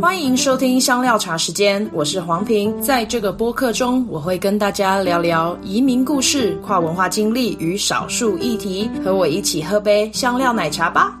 欢迎收听香料茶时间，我是黄平。在这个播客中，我会跟大家聊聊移民故事、跨文化经历与少数议题。和我一起喝杯香料奶茶吧。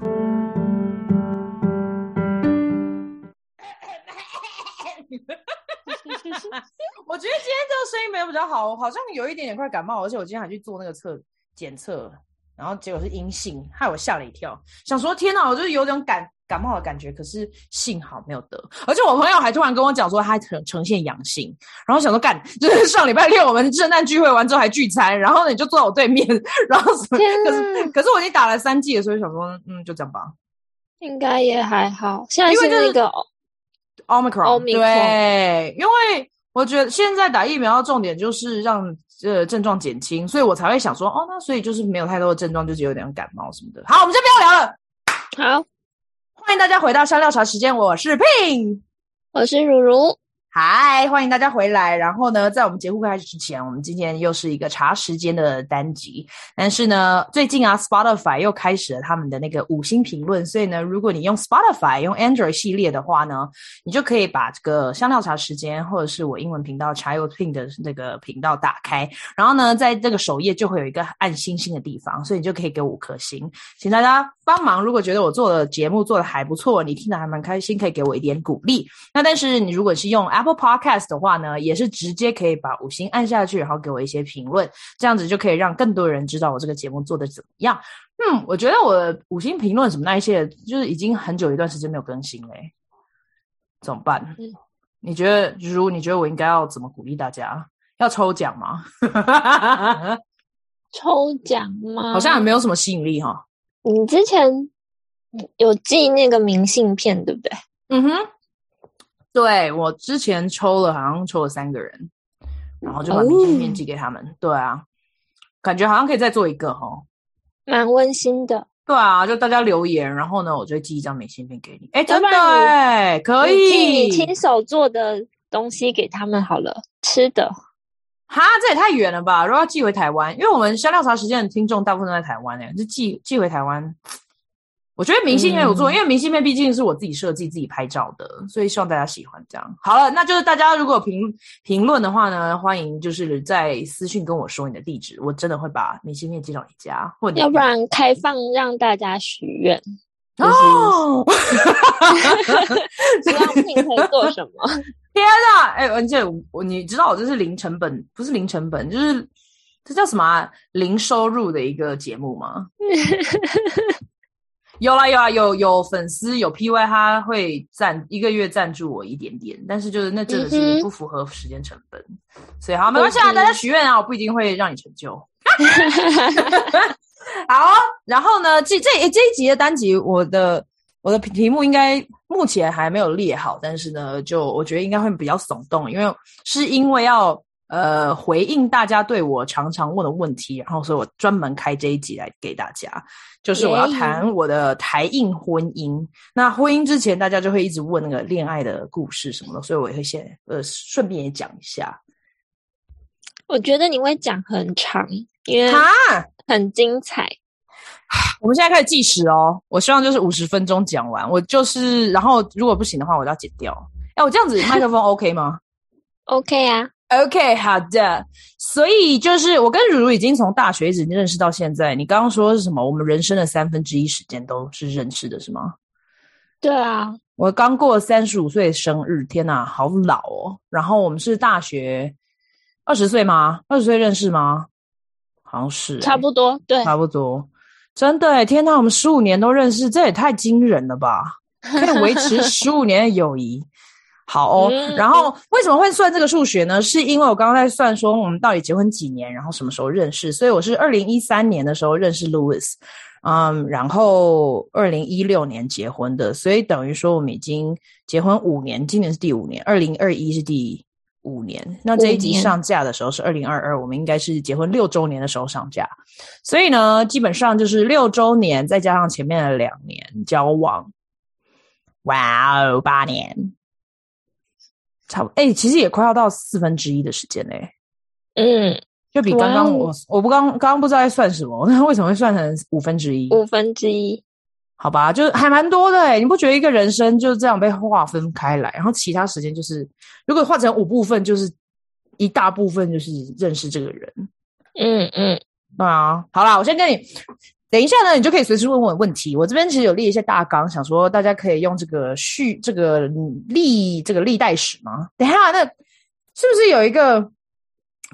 我觉得今天这个声音没有比较好，我好像有一点点快感冒，而且我今天还去做那个测检测，然后结果是阴性，害我吓了一跳，想说天哪，我就是有种感感冒的感觉，可是幸好没有得，而且我朋友还突然跟我讲说他呈呈现阳性，然后想说干，就是上礼拜六我们圣诞聚会完之后还聚餐，然后你就坐在我对面，然后什么，可是可是我已经打了三剂了，所以想说嗯，就这样吧，应该也还好，现在是那个。Omicron，对，因为我觉得现在打疫苗的重点就是让呃症状减轻，所以我才会想说，哦，那所以就是没有太多的症状，就是有点感冒什么的。好，我们就不要聊了。好，欢迎大家回到香料茶时间，我是 Pin，我是如如。嗨，欢迎大家回来。然后呢，在我们节目开始之前，我们今天又是一个茶时间的单集。但是呢，最近啊，Spotify 又开始了他们的那个五星评论。所以呢，如果你用 Spotify 用 Android 系列的话呢，你就可以把这个香料茶时间，或者是我英文频道 Child Pin 的那个频道打开。然后呢，在这个首页就会有一个按星星的地方，所以你就可以给五颗星，请大家帮忙。如果觉得我做的节目做的还不错，你听得还蛮开心，可以给我一点鼓励。那但是你如果是用 Apple Podcast 的话呢，也是直接可以把五星按下去，然后给我一些评论，这样子就可以让更多人知道我这个节目做的怎么样。嗯，我觉得我五星评论什么那一些，就是已经很久一段时间没有更新了，怎么办？嗯、你觉得，如果你觉得我应该要怎么鼓励大家？要抽奖吗？抽奖吗？好像也没有什么吸引力哈。你之前有寄那个明信片，对不对？嗯哼。对，我之前抽了，好像抽了三个人，然后就把明信片寄给他们。哦、对啊，感觉好像可以再做一个哈，蛮温馨的。对啊，就大家留言，然后呢，我就寄一张明信片给你。哎，真的哎，可以寄你亲手做的东西给他们好了，吃的。哈，这也太远了吧！如果要寄回台湾，因为我们香料茶时间的听众大部分都在台湾哎，就寄寄回台湾。我觉得明信片有做，嗯、因为明信片毕竟是我自己设计、自己拍照的，所以希望大家喜欢这样。好了，那就是大家如果有评评论的话呢，欢迎就是在私信跟我说你的地址，我真的会把明信片寄到你家，或者要不然开放让大家许愿哦。知道你可以做什么？天哪！哎、欸，文姐，我你知道我这是零成本，不是零成本，就是这叫什么、啊、零收入的一个节目吗？有啦有啦有有粉丝有 PY 他会赞一个月赞助我一点点，但是就是那真的是不符合时间成本，嗯、所以好没关系啊，大家许愿啊，我不一定会让你成就。好，然后呢，这这这一集的单集，我的我的题目应该目前还没有列好，但是呢，就我觉得应该会比较耸动，因为是因为要。呃，回应大家对我常常问的问题，然后所以我专门开这一集来给大家，就是我要谈我的台印婚姻。那婚姻之前，大家就会一直问那个恋爱的故事什么的，所以我也会先呃顺便也讲一下。我觉得你会讲很长，因为很精彩。我们现在开始计时哦，我希望就是五十分钟讲完。我就是，然后如果不行的话，我就要剪掉。哎，我这样子麦克风 OK 吗？OK 啊。OK，好的。所以就是我跟如如已经从大学一直认识到现在。你刚刚说是什么？我们人生的三分之一时间都是认识的，是吗？对啊，我刚过三十五岁生日，天哪，好老哦。然后我们是大学二十岁吗？二十岁认识吗？好像是，差不多，对，差不多。真的，天哪，我们十五年都认识，这也太惊人了吧？可以维持十五年的友谊。好哦，然后为什么会算这个数学呢？是因为我刚刚在算说我们到底结婚几年，然后什么时候认识，所以我是二零一三年的时候认识 Louis，嗯，然后二零一六年结婚的，所以等于说我们已经结婚五年，今年是第五年，二零二一是第五年。那这一集上架的时候是二零二二，我们应该是结婚六周年的时候上架，所以呢，基本上就是六周年再加上前面的两年交往，哇哦，八年。差不多，哎、欸，其实也快要到四分之一的时间嘞。嗯，就比刚刚我，我不刚刚刚不知道在算什么，那为什么会算成五分之一？五分之一，好吧，就还蛮多的诶，你不觉得一个人生就是这样被划分开来，然后其他时间就是，如果换成五部分，就是一大部分就是认识这个人。嗯嗯，啊，好啦，我先跟你，等一下呢，你就可以随时问我问题。我这边其实有列一些大纲，想说大家可以用这个序这个历这个历代史吗？等一下，那是不是有一个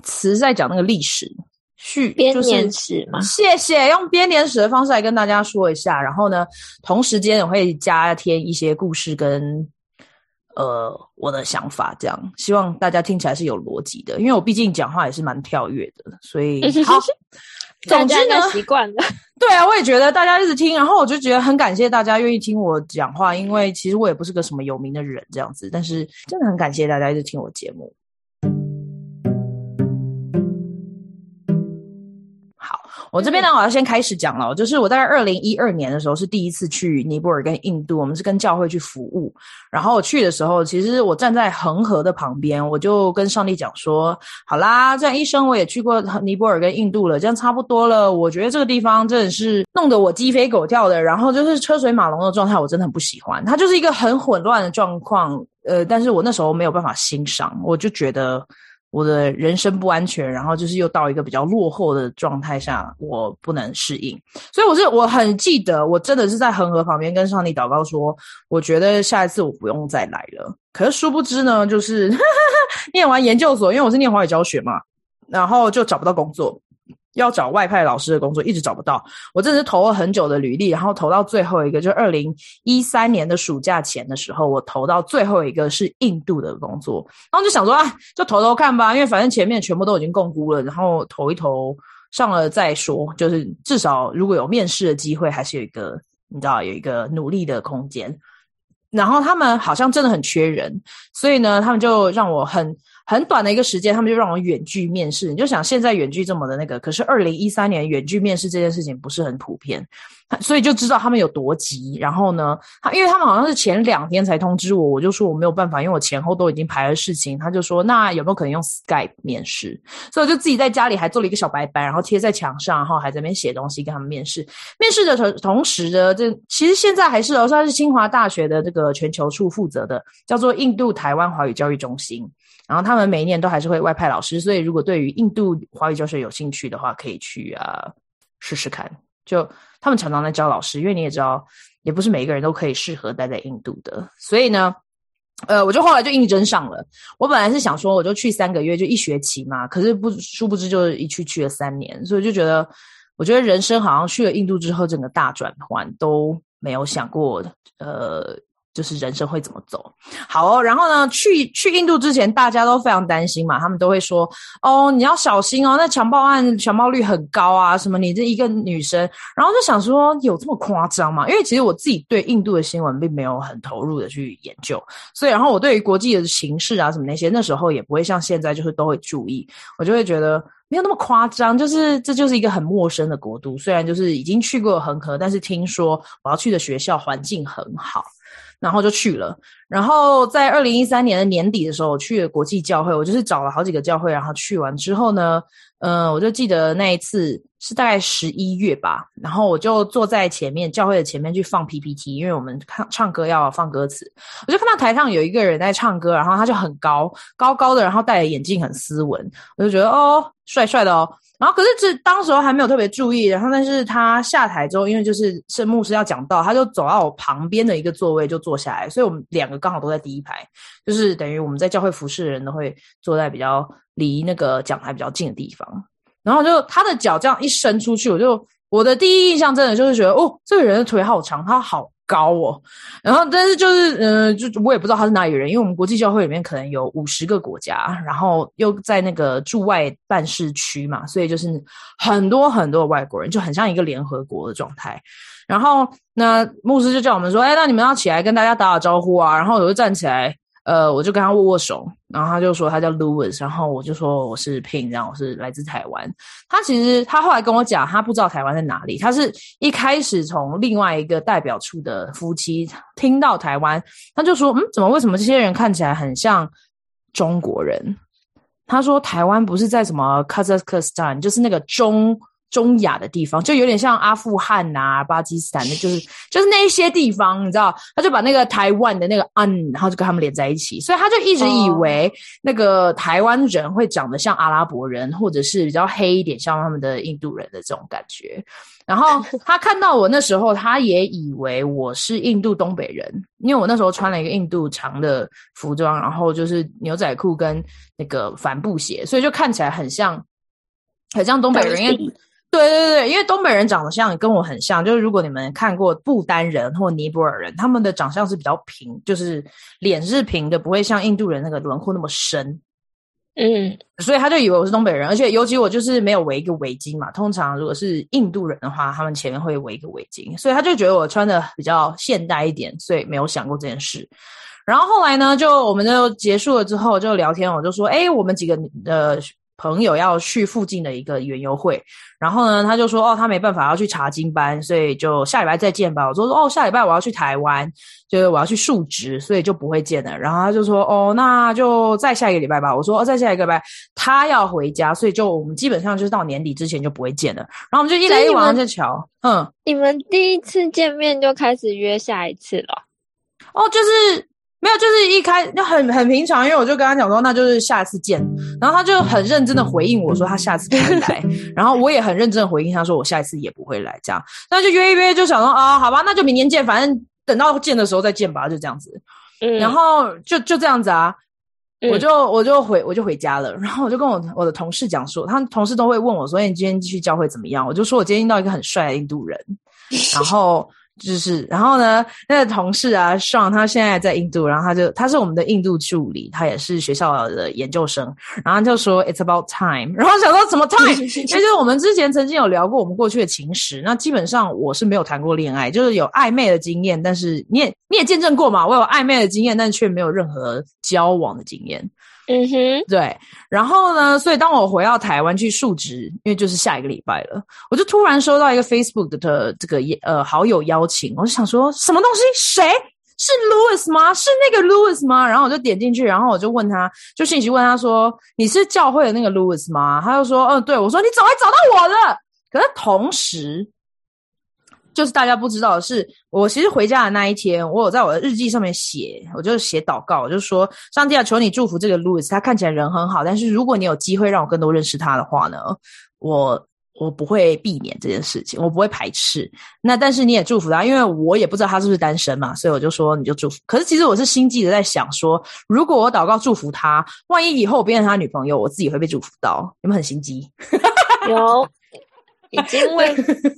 词在讲那个历史？序编年史吗？谢谢，用编年史的方式来跟大家说一下。然后呢，同时间我会加添一些故事跟呃我的想法，这样希望大家听起来是有逻辑的。因为我毕竟讲话也是蛮跳跃的，所以好。总之呢，习惯了。对啊，我也觉得大家一直听，然后我就觉得很感谢大家愿意听我讲话，因为其实我也不是个什么有名的人这样子，但是真的很感谢大家一直听我节目。我这边呢，我要先开始讲了，就是我在二零一二年的时候是第一次去尼泊尔跟印度，我们是跟教会去服务。然后我去的时候，其实我站在恒河的旁边，我就跟上帝讲说：“好啦，这样一生我也去过尼泊尔跟印度了，这样差不多了。我觉得这个地方真的是弄得我鸡飞狗跳的，然后就是车水马龙的状态，我真的很不喜欢。它就是一个很混乱的状况，呃，但是我那时候没有办法欣赏，我就觉得。”我的人生不安全，然后就是又到一个比较落后的状态下，我不能适应，所以我是我很记得，我真的是在恒河旁边跟上帝祷告说，我觉得下一次我不用再来了。可是殊不知呢，就是哈哈哈念完研究所，因为我是念华语教学嘛，然后就找不到工作。要找外派老师的工作，一直找不到。我真的是投了很久的履历，然后投到最后一个，就是二零一三年的暑假前的时候，我投到最后一个是印度的工作。然后就想说，啊，就投投看吧，因为反正前面全部都已经共估了，然后投一投上了再说。就是至少如果有面试的机会，还是有一个你知道有一个努力的空间。然后他们好像真的很缺人，所以呢，他们就让我很。很短的一个时间，他们就让我远距面试。你就想现在远距这么的那个，可是二零一三年远距面试这件事情不是很普遍，所以就知道他们有多急。然后呢，他因为他们好像是前两天才通知我，我就说我没有办法，因为我前后都已经排了事情。他就说那有没有可能用 Skype 面试？所以我就自己在家里还做了一个小白板，然后贴在墙上，然后还在那边写东西跟他们面试。面试的同同时呢，这其实现在还是哦，算是清华大学的这个全球处负责的，叫做印度台湾华语教育中心。然后他们每一年都还是会外派老师，所以如果对于印度华语教学有兴趣的话，可以去啊试试看。就他们常常在教老师，因为你也知道，也不是每一个人都可以适合待在印度的。所以呢，呃，我就后来就应征上了。我本来是想说，我就去三个月，就一学期嘛。可是不殊不知，就是一去去了三年，所以就觉得，我觉得人生好像去了印度之后，整个大转换都没有想过，呃。就是人生会怎么走？好哦，然后呢，去去印度之前，大家都非常担心嘛，他们都会说：“哦，你要小心哦，那强暴案强暴率很高啊，什么你这一个女生。”然后就想说，有这么夸张吗？因为其实我自己对印度的新闻并没有很投入的去研究，所以然后我对于国际的形势啊什么那些，那时候也不会像现在就是都会注意，我就会觉得没有那么夸张，就是这就是一个很陌生的国度，虽然就是已经去过恒河，但是听说我要去的学校环境很好。然后就去了，然后在二零一三年的年底的时候，我去了国际教会，我就是找了好几个教会，然后去完之后呢，嗯、我就记得那一次是大概十一月吧，然后我就坐在前面教会的前面去放 PPT，因为我们唱唱歌要放歌词，我就看到台上有一个人在唱歌，然后他就很高高高的，然后戴着眼镜，很斯文，我就觉得哦，帅帅的哦。然后可是这当时候还没有特别注意，然后但是他下台之后，因为就是圣牧师要讲道，他就走到我旁边的一个座位就坐下来，所以我们两个刚好都在第一排，就是等于我们在教会服侍的人都会坐在比较离那个讲台比较近的地方。然后就他的脚这样一伸出去，我就我的第一印象真的就是觉得哦，这个人的腿好长，他好。高哦，然后但是就是，嗯、就我也不知道他是哪里人，因为我们国际教会里面可能有五十个国家，然后又在那个驻外办事区嘛，所以就是很多很多的外国人，就很像一个联合国的状态。然后那牧师就叫我们说，哎，那你们要起来跟大家打打招呼啊，然后我就站起来。呃，我就跟他握握手，然后他就说他叫 Louis，然后我就说我是 Pin，然后我是来自台湾。他其实他后来跟我讲，他不知道台湾在哪里。他是一开始从另外一个代表处的夫妻听到台湾，他就说，嗯，怎么为什么这些人看起来很像中国人？他说台湾不是在什么 Kazakhstan，就是那个中中亚的地方，就有点像阿富汗呐、啊、巴基斯坦的，就是就是那一些地方，你知道，他就把那个台湾的那个嗯，然后就跟他们连在一起，所以他就一直以为那个台湾人会长得像阿拉伯人，或者是比较黑一点，像他们的印度人的这种感觉。然后他看到我那时候，他也以为我是印度东北人，因为我那时候穿了一个印度长的服装，然后就是牛仔裤跟那个帆布鞋，所以就看起来很像，很像东北人。因为对对对，因为东北人长得像跟我很像，就是如果你们看过不丹人或尼泊尔人，他们的长相是比较平，就是脸是平的，不会像印度人那个轮廓那么深。嗯，所以他就以为我是东北人，而且尤其我就是没有围一个围巾嘛。通常如果是印度人的话，他们前面会围一个围巾，所以他就觉得我穿的比较现代一点，所以没有想过这件事。然后后来呢，就我们就结束了之后就聊天，我就说，哎，我们几个呃。朋友要去附近的一个园游会，然后呢，他就说哦，他没办法要去查经班，所以就下礼拜再见吧。我说哦，下礼拜我要去台湾，就是我要去述职，所以就不会见了。然后他就说哦，那就再下一个礼拜吧。我说哦，再下一个礼拜，他要回家，所以就我们基本上就是到年底之前就不会见了。然后我们就一来一往在瞧，嗯，你们第一次见面就开始约下一次了？哦，就是。没有，就是一开就很很平常，因为我就跟他讲说，那就是下次见。然后他就很认真的回应我说，他下次不会来。然后我也很认真的回应他说，我下一次也不会来。这样，那就约一约，就想说啊，好吧，那就明年见，反正等到见的时候再见吧，就这样子。嗯，然后就就这样子啊，我就我就回我就回家了。然后我就跟我我的同事讲说，他同事都会问我说，你今天继续教会怎么样？我就说我今天遇到一个很帅的印度人，然后。就是，然后呢，那个同事啊，Sean，他现在在印度，然后他就他是我们的印度助理，他也是学校的研究生，然后就说 It's about time，然后想说什么 time？其实我们之前曾经有聊过我们过去的情史，那基本上我是没有谈过恋爱，就是有暧昧的经验，但是你也你也见证过嘛，我有暧昧的经验，但是却没有任何交往的经验。嗯哼，对。然后呢，所以当我回到台湾去述职，因为就是下一个礼拜了，我就突然收到一个 Facebook 的这个呃好友邀请，我就想说什么东西？谁是 Louis 吗？是那个 Louis 吗？然后我就点进去，然后我就问他，就信息问他说：“你是教会的那个 Louis 吗？”他就说：“嗯，对。”我说：“你怎么会找到我的？”可是同时。就是大家不知道的是，我其实回家的那一天，我有在我的日记上面写，我就写祷告，我就说：上帝啊，求你祝福这个 Louis，他看起来人很好，但是如果你有机会让我更多认识他的话呢，我我不会避免这件事情，我不会排斥。那但是你也祝福他，因为我也不知道他是不是单身嘛，所以我就说你就祝福。可是其实我是心悸的在想说，如果我祷告祝福他，万一以后我变成他女朋友，我自己会被祝福到，有没有很心机？有。已经 为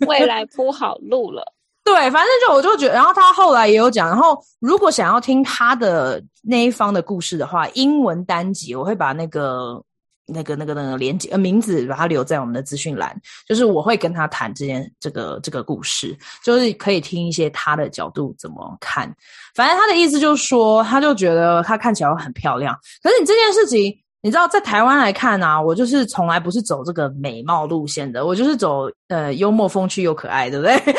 未来铺好路了。对，反正就我就觉得，然后他后来也有讲，然后如果想要听他的那一方的故事的话，英文单集我会把那个那个那个那个连接呃名字把它留在我们的资讯栏，就是我会跟他谈这件这个这个故事，就是可以听一些他的角度怎么看。反正他的意思就是说，他就觉得他看起来很漂亮，可是你这件事情。你知道，在台湾来看啊，我就是从来不是走这个美貌路线的，我就是走呃幽默风趣又可爱，对不对？在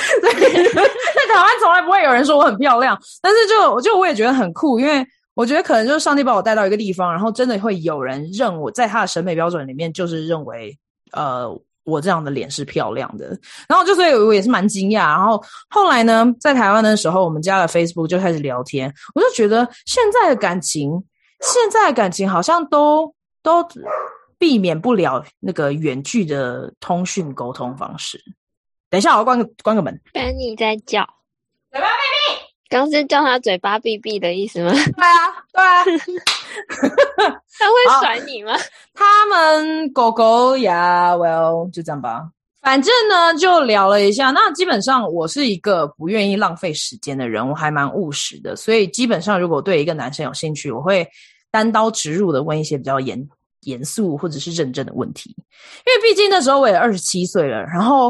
台湾从来不会有人说我很漂亮，但是就就我也觉得很酷，因为我觉得可能就是上帝把我带到一个地方，然后真的会有人认我在他的审美标准里面，就是认为呃我这样的脸是漂亮的，然后就所以我也是蛮惊讶。然后后来呢，在台湾的时候，我们加了 Facebook 就开始聊天，我就觉得现在的感情，现在的感情好像都。都避免不了那个远距的通讯沟通方式。等一下，我要关个关个门。Benny 在叫，嘴巴闭闭。刚是叫他嘴巴闭闭的意思吗？对啊，对啊。他会甩你吗？他们狗狗呀，Well，就这样吧。反正呢，就聊了一下。那基本上，我是一个不愿意浪费时间的人，我还蛮务实的。所以基本上，如果对一个男生有兴趣，我会单刀直入的问一些比较严。严肃或者是认真的问题，因为毕竟那时候我也二十七岁了，然后，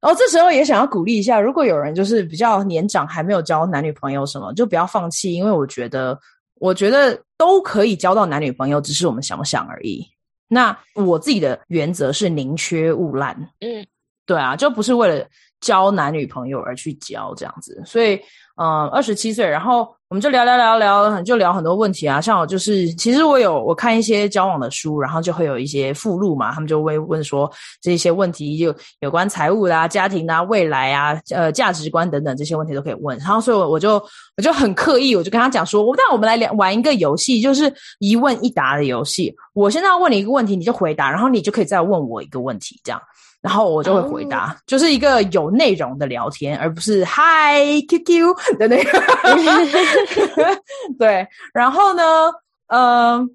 哦，这时候也想要鼓励一下，如果有人就是比较年长还没有交男女朋友什么，就不要放弃，因为我觉得，我觉得都可以交到男女朋友，只是我们想不想而已。那我自己的原则是宁缺毋滥，嗯，对啊，就不是为了交男女朋友而去交这样子，所以。嗯，二十七岁，然后我们就聊聊聊聊，就聊很多问题啊。像我就是，其实我有我看一些交往的书，然后就会有一些附录嘛，他们就会问说这些问题，就有关财务啦、啊、家庭啊、未来啊、呃价值观等等这些问题都可以问。然后所以我我就我就很刻意，我就跟他讲说，我那我们来玩一个游戏，就是一问一答的游戏。我现在要问你一个问题，你就回答，然后你就可以再问我一个问题，这样。然后我就会回答，哦、就是一个有内容的聊天，而不是嗨 QQ 的那个。对，然后呢，嗯、呃，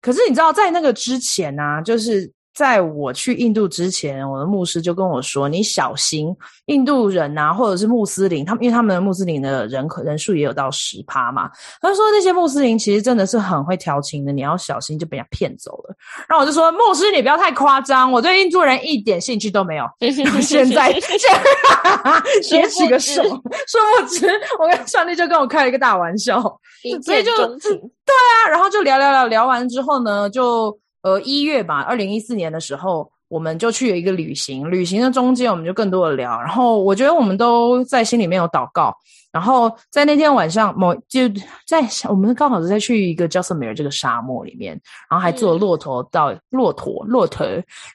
可是你知道，在那个之前呢、啊，就是。在我去印度之前，我的牧师就跟我说：“你小心印度人啊，或者是穆斯林，他们因为他们的穆斯林的人口人数也有到十趴嘛。他说那些穆斯林其实真的是很会调情的，你要小心就被人家骗走了。然后我就说：牧师，你不要太夸张，我对印度人一点兴趣都没有。现在 举起个手，殊不知我跟上帝就跟我开了一个大玩笑，所以就对啊，然后就聊聊聊聊完之后呢，就。呃，一月吧，二零一四年的时候，我们就去了一个旅行。旅行的中间，我们就更多的聊。然后，我觉得我们都在心里面有祷告。然后，在那天晚上，某就在我们刚好是在去一个 Jaisalmer 这个沙漠里面，然后还坐骆驼到骆驼骆驼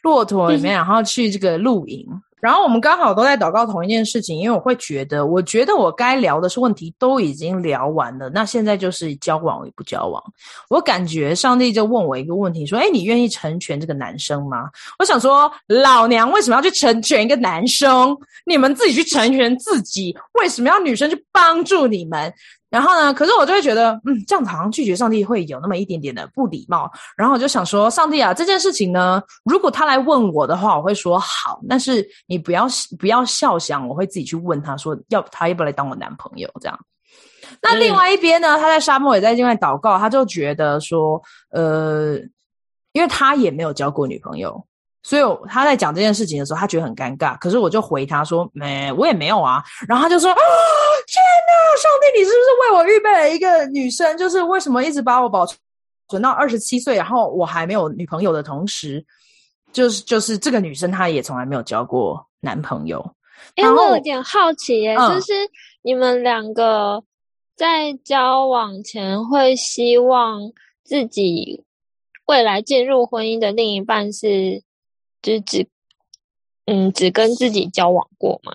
骆驼里面，然后去这个露营。然后我们刚好都在祷告同一件事情，因为我会觉得，我觉得我该聊的是问题都已经聊完了，那现在就是交往与不交往。我感觉上帝就问我一个问题，说：“诶，你愿意成全这个男生吗？”我想说，老娘为什么要去成全一个男生？你们自己去成全自己，为什么要女生去帮助你们？然后呢，可是我就会觉得，嗯，这样子好像拒绝上帝会有那么一点点的不礼貌。然后我就想说，上帝啊，这件事情呢，如果他来问我的话，我会说好。但是你不要不要笑想，我会自己去问他说，要他要不要来当我男朋友这样。那另外一边呢，他在沙漠也在另外祷告，他就觉得说，呃，因为他也没有交过女朋友。所以他在讲这件事情的时候，他觉得很尴尬。可是我就回他说：“没，我也没有啊。”然后他就说：“啊，天哪，上帝，你是不是为我预备了一个女生？就是为什么一直把我保存到二十七岁，然后我还没有女朋友的同时，就是就是这个女生她也从来没有交过男朋友。”因为我有点好奇耶，嗯，就是你们两个在交往前会希望自己未来进入婚姻的另一半是？就是只，嗯，只跟自己交往过吗？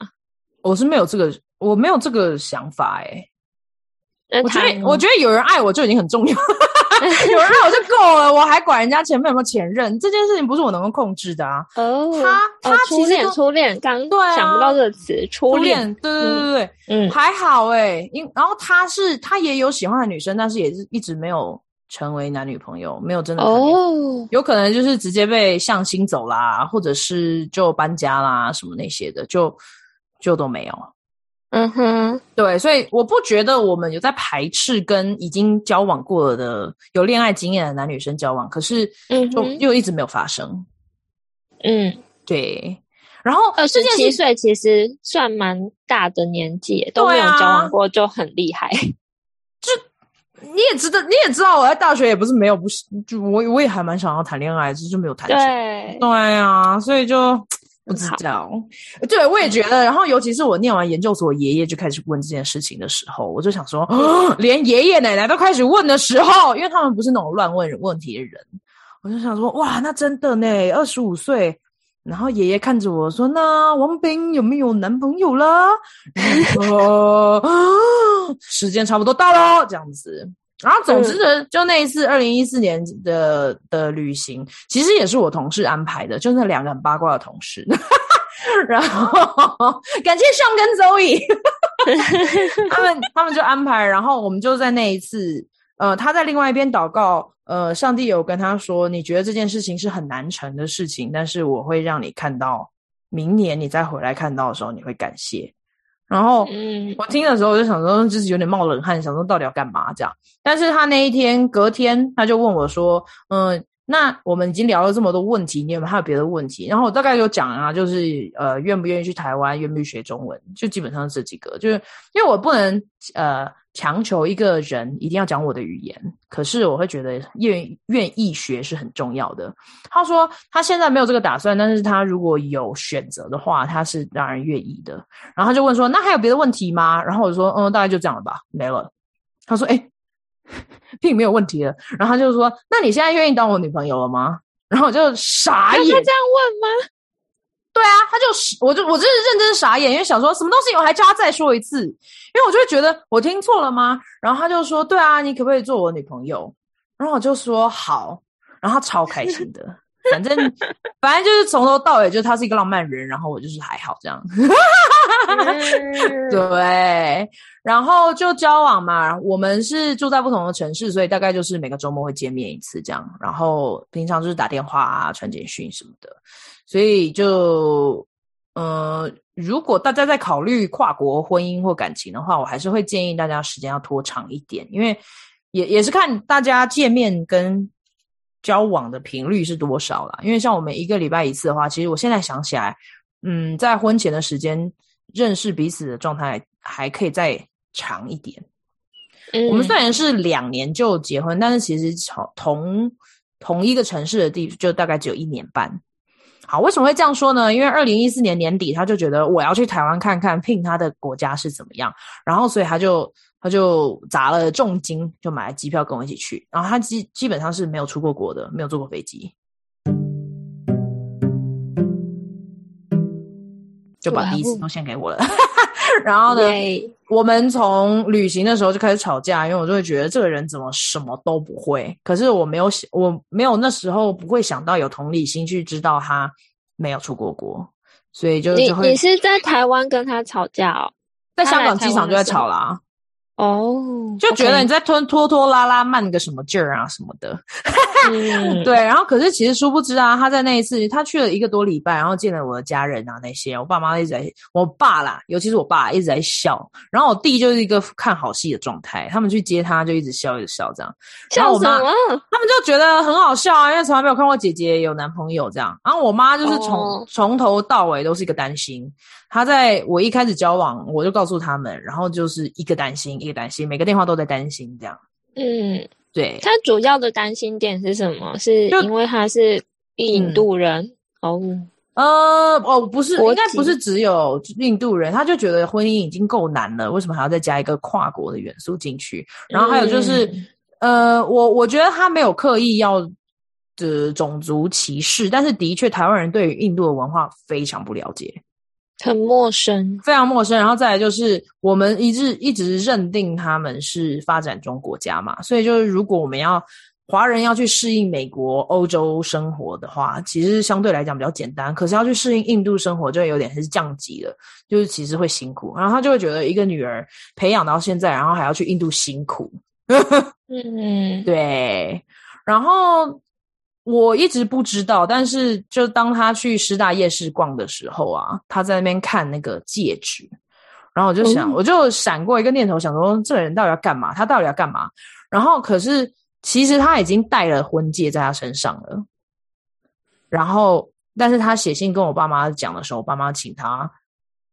我是没有这个，我没有这个想法哎、欸。我觉得，我觉得有人爱我就已经很重要，有人爱我就够了，我还管人家前面有没有前任，这件事情不是我能够控制的啊。哦，他他其实、哦、初恋，初恋刚对想不到这个词，初恋，对对对对对，嗯，还好哎、欸，因然后他是他也有喜欢的女生，但是也是一直没有。成为男女朋友没有真的哦，oh. 有可能就是直接被向心走啦，或者是就搬家啦什么那些的，就就都没有。嗯哼，对，所以我不觉得我们有在排斥跟已经交往过了的有恋爱经验的男女生交往，可是就又一直没有发生。嗯，对。然后二十七岁其实算蛮大的年纪，都没有交往过就很厉害。你也知道，你也知道，我在大学也不是没有，不是就我我也还蛮想要谈恋爱，只是就没有谈成。对对啊，所以就不知道。对，我也觉得。然后，尤其是我念完研究所，我爷爷就开始问这件事情的时候，我就想说，连爷爷奶奶都开始问的时候，因为他们不是那种乱问问题的人，我就想说，哇，那真的呢，二十五岁。然后爷爷看着我说：“那王斌有没有男朋友了？”说：“时间差不多到了，这样子。”然后总之呢，就那一次二零一四年的的旅行，其实也是我同事安排的，就那两个很八卦的同事。然后感谢上跟 Zoe，他们他们就安排，然后我们就在那一次，呃，他在另外一边祷告。呃，上帝有跟他说，你觉得这件事情是很难成的事情，但是我会让你看到，明年你再回来看到的时候，你会感谢。然后，嗯，我听的时候我就想说，就是有点冒冷汗，想说到底要干嘛这样。但是他那一天隔天，他就问我说，嗯，那我们已经聊了这么多问题，你有没有还有别的问题？然后我大概有讲啊，就是呃，愿不愿意去台湾，愿不愿意学中文，就基本上是这几个，就是因为我不能呃。强求一个人一定要讲我的语言，可是我会觉得愿愿意学是很重要的。他说他现在没有这个打算，但是他如果有选择的话，他是当然愿意的。然后他就问说：“那还有别的问题吗？”然后我就说：“嗯，大概就这样了吧，没了。”他说：“哎，并没有问题了。”然后他就说：“那你现在愿意当我女朋友了吗？”然后我就傻眼。他这样问吗？对啊，他就我就我真是认真傻眼，因为想说什么东西，我还叫他再说一次，因为我就会觉得我听错了吗？然后他就说：“对啊，你可不可以做我女朋友？”然后我就说：“好。”然后他超开心的，反正 反正就是从头到尾，就他是一个浪漫人，然后我就是还好这样。对，然后就交往嘛。我们是住在不同的城市，所以大概就是每个周末会见面一次这样。然后平常就是打电话啊、传简讯什么的。所以就，呃，如果大家在考虑跨国婚姻或感情的话，我还是会建议大家时间要拖长一点，因为也也是看大家见面跟交往的频率是多少啦。因为像我们一个礼拜一次的话，其实我现在想起来，嗯，在婚前的时间认识彼此的状态还可以再长一点。嗯，我们虽然是两年就结婚，但是其实从同同一个城市的地就大概只有一年半。好，为什么会这样说呢？因为二零一四年年底，他就觉得我要去台湾看看聘他的国家是怎么样，然后所以他就他就砸了重金，就买了机票跟我一起去。然后他基基本上是没有出过国的，没有坐过飞机，就把第一次都献给我了。然后呢，我们从旅行的时候就开始吵架，因为我就会觉得这个人怎么什么都不会。可是我没有想，我没有那时候不会想到有同理心去知道他没有出过国，所以就就。你是在台湾跟他吵架哦？在香港机场就在吵啦。哦，oh, 就觉得你在拖拖拖拉拉慢个什么劲儿啊什么的，嗯、对。然后可是其实殊不知啊，他在那一次他去了一个多礼拜，然后见了我的家人啊那些，我爸妈一直在，我爸啦，尤其是我爸一直在笑。然后我弟就是一个看好戏的状态，他们去接他就一直笑一直笑这样。笑什么？他们就觉得很好笑啊，因为从来没有看过姐姐有男朋友这样。然后我妈就是从从、oh. 头到尾都是一个担心。他在我一开始交往，我就告诉他们，然后就是一个担心，一个担心，每个电话都在担心这样。嗯，对。他主要的担心点是什么？是因为他是印度人、嗯、哦。呃，哦，不是，应该不是只有印度人，他就觉得婚姻已经够难了，为什么还要再加一个跨国的元素进去？然后还有就是，嗯、呃，我我觉得他没有刻意要的种族歧视，但是的确，台湾人对于印度的文化非常不了解。很陌生，非常陌生。然后再来就是，我们一直一直认定他们是发展中国家嘛，所以就是如果我们要华人要去适应美国、欧洲生活的话，其实相对来讲比较简单。可是要去适应印度生活，就有点是降级了，就是其实会辛苦。然后他就会觉得一个女儿培养到现在，然后还要去印度辛苦。嗯，对。然后。我一直不知道，但是就当他去师大夜市逛的时候啊，他在那边看那个戒指，然后我就想，嗯、我就闪过一个念头，想说这个人到底要干嘛？他到底要干嘛？然后可是其实他已经戴了婚戒在他身上了，然后但是他写信跟我爸妈讲的时候，我爸妈请他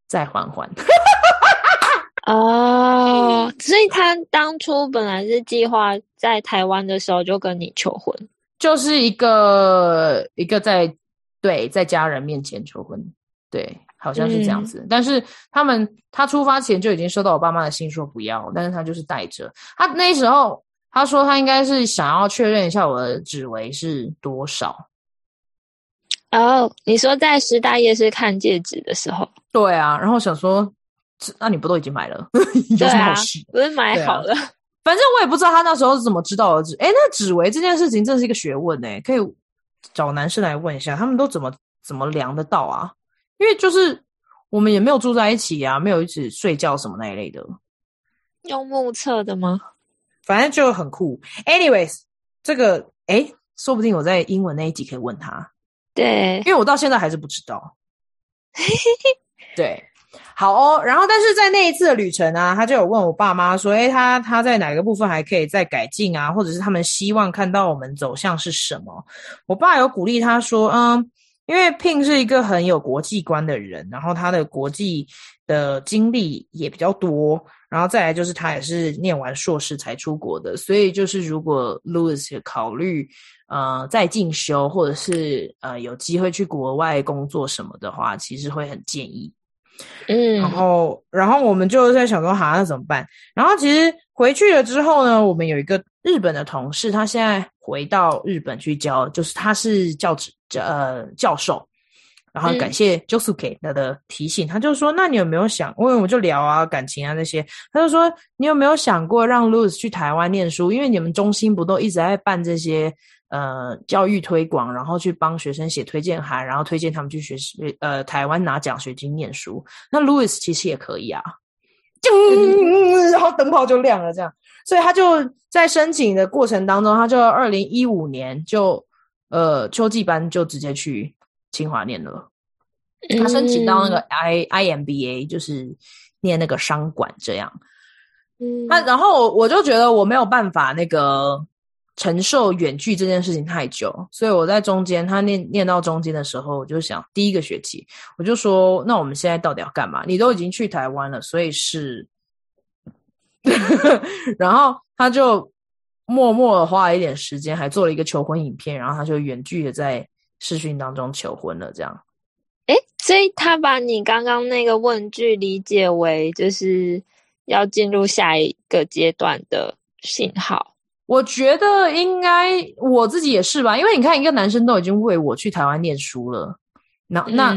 再缓缓。哦，所以他当初本来是计划在台湾的时候就跟你求婚。就是一个一个在对在家人面前求婚，对，好像是这样子。嗯、但是他们他出发前就已经收到我爸妈的信，说不要，但是他就是带着。他那时候他说他应该是想要确认一下我的指围是多少。哦，你说在师大夜市看戒指的时候，对啊，然后想说，那你不都已经买了？对啊，不是买好了。反正我也不知道他那时候是怎么知道的指，诶，那指围这件事情真的是一个学问呢，可以找男生来问一下，他们都怎么怎么量得到啊？因为就是我们也没有住在一起啊，没有一起睡觉什么那一类的。用目测的吗？反正就很酷。Anyways，这个诶，说不定我在英文那一集可以问他。对，因为我到现在还是不知道。对。好哦，然后但是在那一次的旅程啊，他就有问我爸妈说，诶，他他在哪个部分还可以再改进啊，或者是他们希望看到我们走向是什么？我爸有鼓励他说，嗯，因为 Pin 是一个很有国际观的人，然后他的国际的经历也比较多，然后再来就是他也是念完硕士才出国的，所以就是如果 Louis 考虑呃再进修或者是呃有机会去国外工作什么的话，其实会很建议。嗯，然后然后我们就在想说，好，那怎么办？然后其实回去了之后呢，我们有一个日本的同事，他现在回到日本去教，就是他是教职呃教授。然后感谢 Josuke 他的提醒，嗯、他就说：“那你有没有想？因为我们就聊啊，感情啊那些。他就说：你有没有想过让 Louis 去台湾念书？因为你们中心不都一直在办这些呃教育推广，然后去帮学生写推荐函，然后推荐他们去学习呃台湾拿奖学金念书。那 Louis 其实也可以啊，就、嗯、然后灯泡就亮了，这样。所以他就在申请的过程当中，他就二零一五年就呃秋季班就直接去。”清华念了，他申请到那个 I IMBA，就是念那个商管这样。嗯，那然后我就觉得我没有办法那个承受远距这件事情太久，所以我在中间他念念到中间的时候，我就想第一个学期我就说，那我们现在到底要干嘛？你都已经去台湾了，所以是，然后他就默默的花了一点时间，还做了一个求婚影片，然后他就远距的在。视讯当中求婚了，这样，诶，所以他把你刚刚那个问句理解为就是要进入下一个阶段的信号。我觉得应该我自己也是吧，因为你看，一个男生都已经为我去台湾念书了，那那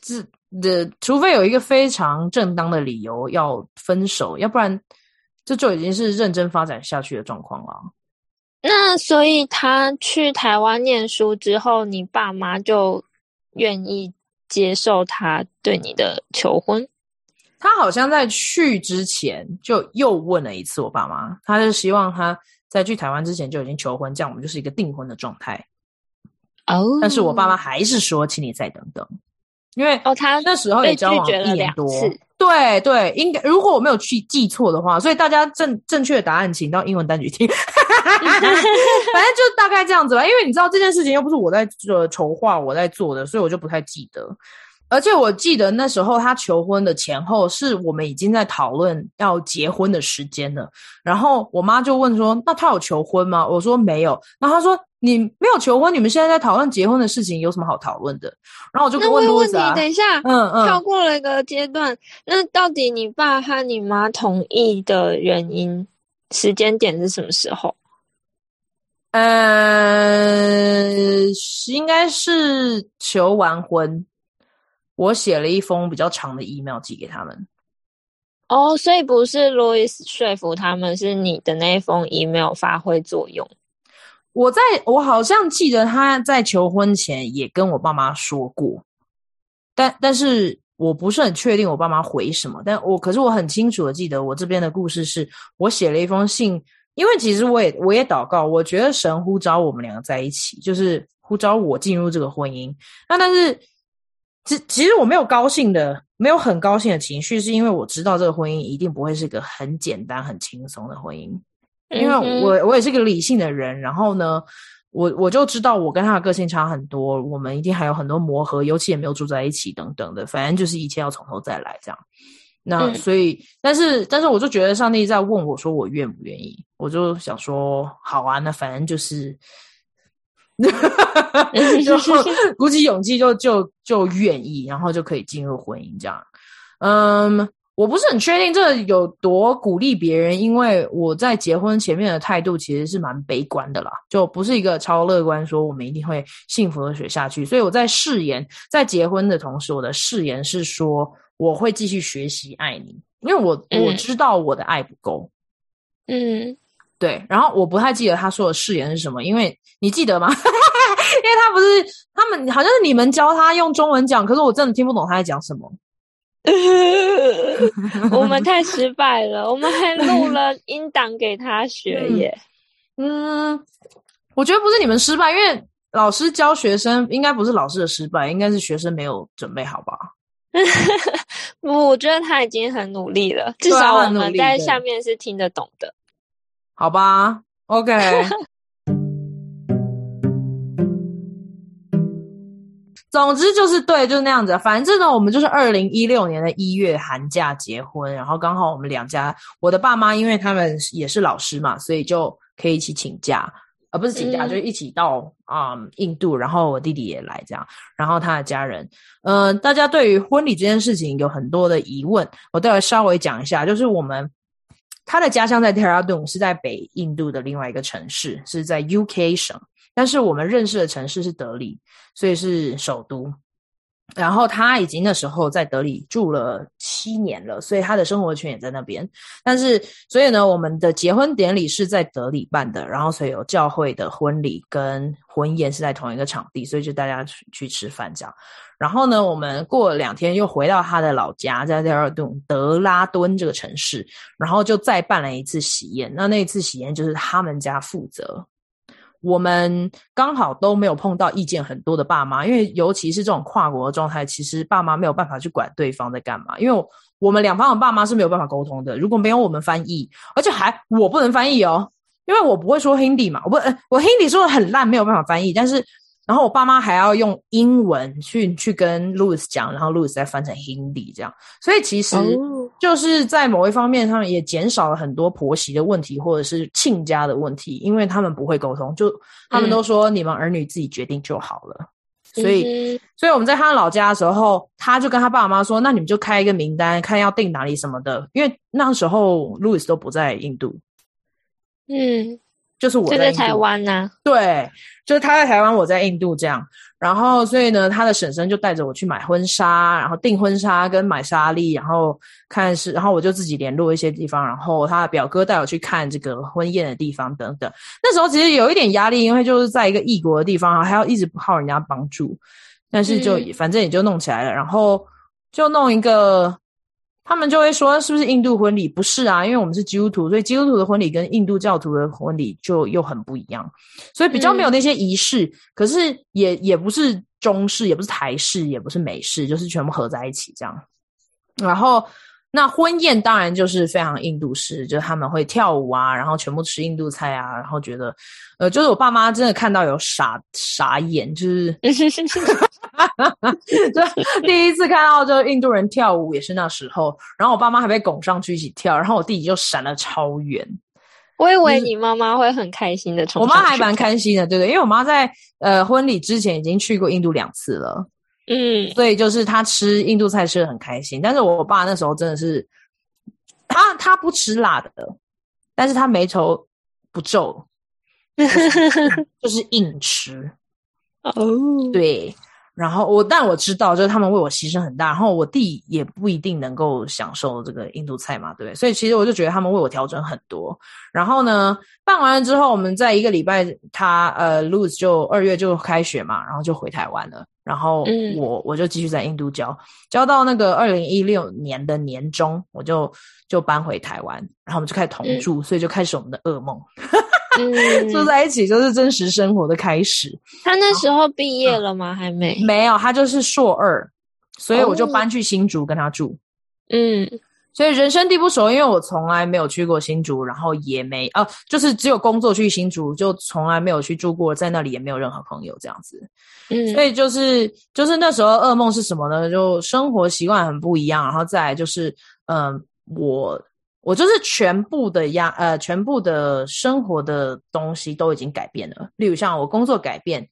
这的，除非有一个非常正当的理由要分手，要不然这就已经是认真发展下去的状况了。那所以他去台湾念书之后，你爸妈就愿意接受他对你的求婚？他好像在去之前就又问了一次我爸妈，他是希望他在去台湾之前就已经求婚，这样我们就是一个订婚的状态。哦，但是我爸妈还是说，请你再等等，因为哦，他那时候也交往一年多。哦对对，应该如果我没有去记错的话，所以大家正正确的答案，请到英文单曲听。反正就大概这样子吧，因为你知道这件事情又不是我在做筹划，我在做的，所以我就不太记得。而且我记得那时候他求婚的前后，是我们已经在讨论要结婚的时间了。然后我妈就问说：“那他有求婚吗？”我说：“没有。”然后他说：“你没有求婚，你们现在在讨论结婚的事情，有什么好讨论的？”然后我就问路易斯啊，等一下，嗯嗯，跳过了一个阶段。那到底你爸和你妈同意的原因，时间点是什么时候？呃，应该是求完婚。我写了一封比较长的 email 寄给他们。哦，所以不是 Louis 说服他们，是你的那封 email 发挥作用。我在我好像记得他在求婚前也跟我爸妈说过，但但是我不是很确定我爸妈回什么。但我可是我很清楚的记得，我这边的故事是我写了一封信，因为其实我也我也祷告，我觉得神呼召我们两个在一起，就是呼召我进入这个婚姻。那但是。其其实我没有高兴的，没有很高兴的情绪，是因为我知道这个婚姻一定不会是个很简单、很轻松的婚姻。因为我我也是个理性的人，然后呢，我我就知道我跟他的个性差很多，我们一定还有很多磨合，尤其也没有住在一起等等的，反正就是一切要从头再来这样。那所以，但是但是我就觉得上帝在问我说我愿不愿意，我就想说好啊，那反正就是。就鼓起勇气就就就愿意，然后就可以进入婚姻这样。嗯，我不是很确定这有多鼓励别人，因为我在结婚前面的态度其实是蛮悲观的啦，就不是一个超乐观，说我们一定会幸福的学下去。所以我在誓言，在结婚的同时，我的誓言是说我会继续学习爱你，因为我我知道我的爱不够。嗯。对，然后我不太记得他说的誓言是什么，因为你记得吗？因为他不是他们，好像是你们教他用中文讲，可是我真的听不懂他在讲什么。我们太失败了，我们还录了 音档给他学耶。嗯，嗯，我觉得不是你们失败，因为老师教学生应该不是老师的失败，应该是学生没有准备好吧？我觉得他已经很努力了，至少我们在下面是听得懂的。好吧，OK。总之就是对，就是那样子。反正呢，我们就是二零一六年的一月寒假结婚，然后刚好我们两家，我的爸妈因为他们也是老师嘛，所以就可以一起请假，而、呃、不是请假，嗯、就一起到啊、嗯、印度，然后我弟弟也来这样，然后他的家人，嗯、呃，大家对于婚礼这件事情有很多的疑问，我待会稍微讲一下，就是我们他的家乡在 Dehradun，是在北印度的另外一个城市，是在 UK 省。但是我们认识的城市是德里，所以是首都。然后他已经那时候在德里住了七年了，所以他的生活圈也在那边。但是，所以呢，我们的结婚典礼是在德里办的，然后所以有教会的婚礼跟婚宴是在同一个场地，所以就大家去去吃饭这样。然后呢，我们过了两天又回到他的老家，在德尔顿德拉敦这个城市，然后就再办了一次喜宴。那那一次喜宴就是他们家负责。我们刚好都没有碰到意见很多的爸妈，因为尤其是这种跨国的状态，其实爸妈没有办法去管对方在干嘛，因为我们两方的爸妈是没有办法沟通的。如果没有我们翻译，而且还我不能翻译哦，因为我不会说 Hindi 嘛，我不，我 Hindi 说的很烂，没有办法翻译，但是。然后我爸妈还要用英文去去跟 Louis 讲，然后 Louis 再翻成 Hindi 这样，所以其实就是在某一方面，他们也减少了很多婆媳的问题或者是亲家的问题，因为他们不会沟通，就他们都说你们儿女自己决定就好了。嗯、所以，所以我们在他老家的时候，他就跟他爸妈说：“那你们就开一个名单，看要订哪里什么的。”因为那时候 Louis 都不在印度。嗯。就是我在，在台湾呢、啊，对，就是他在台湾，我在印度这样。然后，所以呢，他的婶婶就带着我去买婚纱，然后订婚纱跟买纱丽，然后看是，然后我就自己联络一些地方，然后他的表哥带我去看这个婚宴的地方等等。那时候其实有一点压力，因为就是在一个异国的地方，还要一直靠人家帮助，但是就、嗯、反正也就弄起来了，然后就弄一个。他们就会说，是不是印度婚礼？不是啊，因为我们是基督徒，所以基督徒的婚礼跟印度教徒的婚礼就又很不一样，所以比较没有那些仪式。嗯、可是也也不是中式，也不是台式，也不是美式，就是全部合在一起这样。然后那婚宴当然就是非常印度式，就是他们会跳舞啊，然后全部吃印度菜啊，然后觉得呃，就是我爸妈真的看到有傻傻眼，就是。就第一次看到就印度人跳舞也是那时候，然后我爸妈还被拱上去一起跳，然后我弟弟就闪了超远。我以为你妈妈会很开心的冲，我妈还蛮开心的，对对，因为我妈在呃婚礼之前已经去过印度两次了，嗯，所以就是他吃印度菜吃的很开心。但是我爸那时候真的是，他他不吃辣的，但是他眉头不皱，就是、就是硬吃哦，对。然后我，但我知道，就是他们为我牺牲很大。然后我弟也不一定能够享受这个印度菜嘛，对不对？所以其实我就觉得他们为我调整很多。然后呢，办完了之后，我们在一个礼拜他，他呃，Louis 就二月就开学嘛，然后就回台湾了。然后我、嗯、我就继续在印度教，教到那个二零一六年的年中，我就就搬回台湾，然后我们就开始同住，嗯、所以就开始我们的噩梦。嗯、住在一起就是真实生活的开始。他那时候毕业了吗？嗯、还没？没有，他就是硕二，所以我就搬去新竹跟他住。嗯，所以人生地不熟，因为我从来没有去过新竹，然后也没啊，就是只有工作去新竹，就从来没有去住过，在那里也没有任何朋友这样子。嗯，所以就是就是那时候噩梦是什么呢？就生活习惯很不一样，然后再来就是嗯、呃，我。我就是全部的压呃，全部的生活的东西都已经改变了。例如像我工作改变，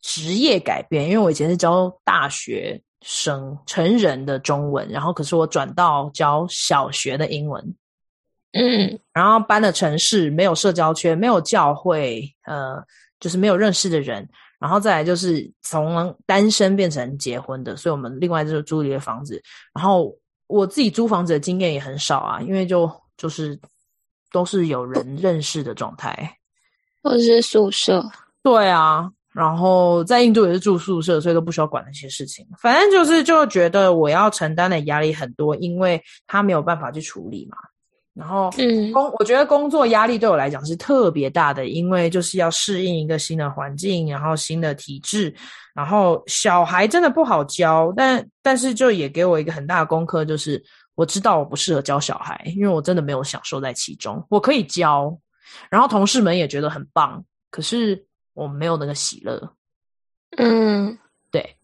职业改变，因为我以前是教大学生成人的中文，然后可是我转到教小学的英文，嗯，然后搬了城市，没有社交圈，没有教会，呃，就是没有认识的人，然后再来就是从单身变成结婚的，所以我们另外就是租了一个房子，然后。我自己租房子的经验也很少啊，因为就就是都是有人认识的状态，或者是宿舍。对啊，然后在印度也是住宿舍，所以都不需要管那些事情。反正就是就觉得我要承担的压力很多，因为他没有办法去处理嘛。然后，嗯，工我觉得工作压力对我来讲是特别大的，因为就是要适应一个新的环境，然后新的体制，然后小孩真的不好教，但但是就也给我一个很大的功课，就是我知道我不适合教小孩，因为我真的没有享受在其中。我可以教，然后同事们也觉得很棒，可是我没有那个喜乐。嗯，对，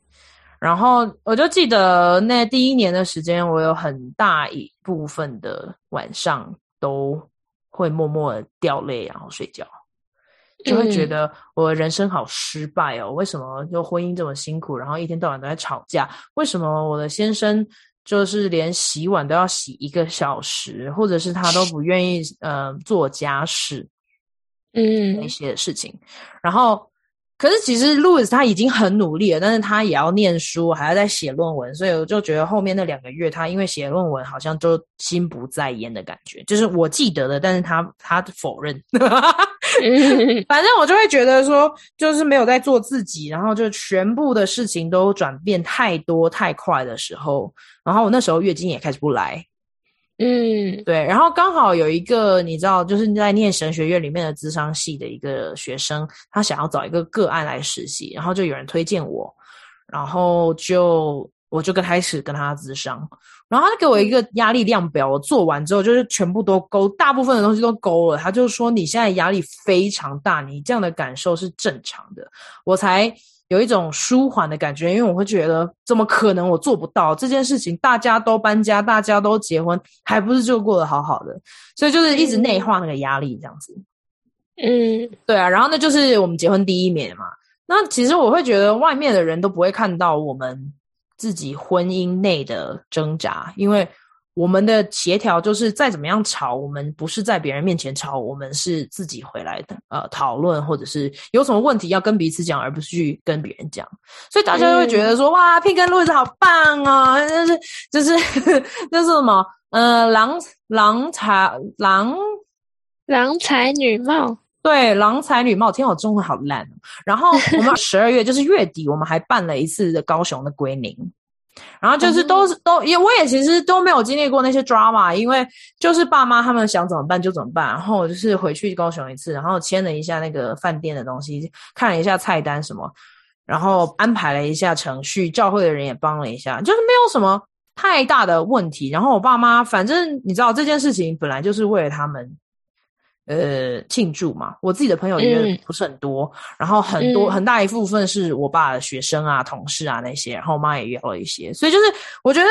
然后我就记得那第一年的时间，我有很大一部分的晚上都会默默的掉泪，然后睡觉，就会觉得我的人生好失败哦。为什么就婚姻这么辛苦，然后一天到晚都在吵架？为什么我的先生就是连洗碗都要洗一个小时，或者是他都不愿意呃做家事？嗯，一些事情，然后。可是其实 Louis 他已经很努力了，但是他也要念书，还要在写论文，所以我就觉得后面那两个月，他因为写论文，好像就心不在焉的感觉，就是我记得的，但是他他否认。反正我就会觉得说，就是没有在做自己，然后就全部的事情都转变太多太快的时候，然后我那时候月经也开始不来。嗯，对，然后刚好有一个你知道，就是在念神学院里面的咨商系的一个学生，他想要找一个个案来实习，然后就有人推荐我，然后就我就跟开始跟他咨商，然后他给我一个压力量表，我做完之后就是全部都勾，大部分的东西都勾了，他就说你现在压力非常大，你这样的感受是正常的，我才。有一种舒缓的感觉，因为我会觉得怎么可能我做不到这件事情？大家都搬家，大家都结婚，还不是就过得好好的？所以就是一直内化那个压力这样子。嗯，对啊。然后那就是我们结婚第一年嘛。那其实我会觉得外面的人都不会看到我们自己婚姻内的挣扎，因为。我们的协调就是再怎么样吵，我们不是在别人面前吵，我们是自己回来的，呃，讨论或者是有什么问题要跟彼此讲，而不是去跟别人讲。所以大家就会觉得说，嗯、哇，Pin 跟 Louis 好棒哦，就是就是就是什么，呃，郎郎才郎郎才女貌，对，郎才女貌。天，我中文好烂。然后我们 十二月就是月底，我们还办了一次的高雄的归宁。然后就是都是都也，我也其实都没有经历过那些 drama，因为就是爸妈他们想怎么办就怎么办。然后我就是回去高雄一次，然后签了一下那个饭店的东西，看了一下菜单什么，然后安排了一下程序，教会的人也帮了一下，就是没有什么太大的问题。然后我爸妈反正你知道这件事情本来就是为了他们。呃，庆祝嘛，我自己的朋友也不是很多，嗯、然后很多、嗯、很大一部分是我爸的学生啊、同事啊那些，然后我妈也约了一些，所以就是我觉得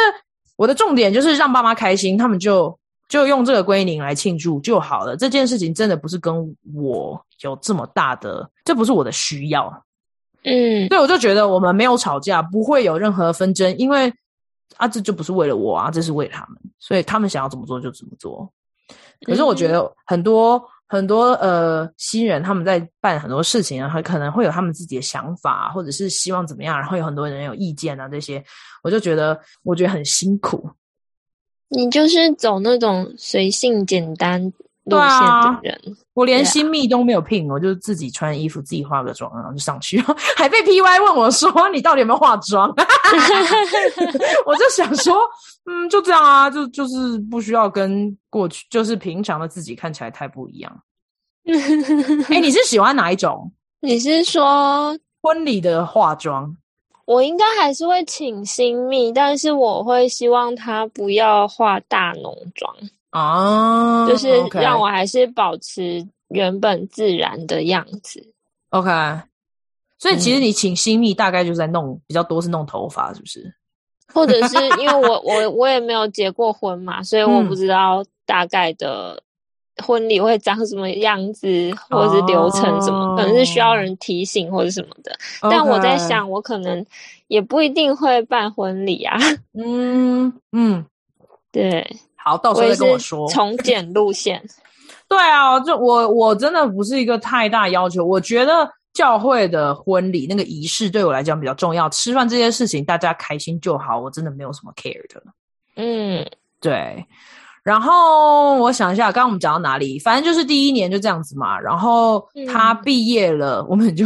我的重点就是让爸妈开心，他们就就用这个归宁来庆祝就好了。这件事情真的不是跟我有这么大的，这不是我的需要，嗯，所以我就觉得我们没有吵架，不会有任何纷争，因为啊，这就不是为了我啊，这是为了他们，所以他们想要怎么做就怎么做。可是我觉得很多、嗯、很多呃新人他们在办很多事情啊，他可能会有他们自己的想法，或者是希望怎么样，然后有很多人有意见啊，这些我就觉得我觉得很辛苦。你就是走那种随性简单路线的人，啊、我连新密都没有聘，我就自己穿衣服，自己化个妆，然后就上去，还被 PY 问我说：“你到底有没有化妆？” 我就想说，嗯，就这样啊，就就是不需要跟过去，就是平常的自己看起来太不一样。哎、欸，你是喜欢哪一种？你是说婚礼的化妆？我应该还是会请新密，但是我会希望他不要化大浓妆。啊，就是让我还是保持原本自然的样子。OK，所以其实你请新密大概就是在弄比较多是弄头发，是不是？或者是 因为我我我也没有结过婚嘛，所以我不知道大概的婚礼会长什么样子，或者是流程什么，oh. 可能是需要人提醒或者什么的。但我在想，我可能也不一定会办婚礼啊。嗯嗯，对。好，到时候再跟我说。从简路线，对啊，就我我真的不是一个太大要求。我觉得教会的婚礼那个仪式对我来讲比较重要，吃饭这件事情大家开心就好，我真的没有什么 care 的。嗯，对。然后我想一下，刚刚我们讲到哪里？反正就是第一年就这样子嘛。然后他毕业了，嗯、我们就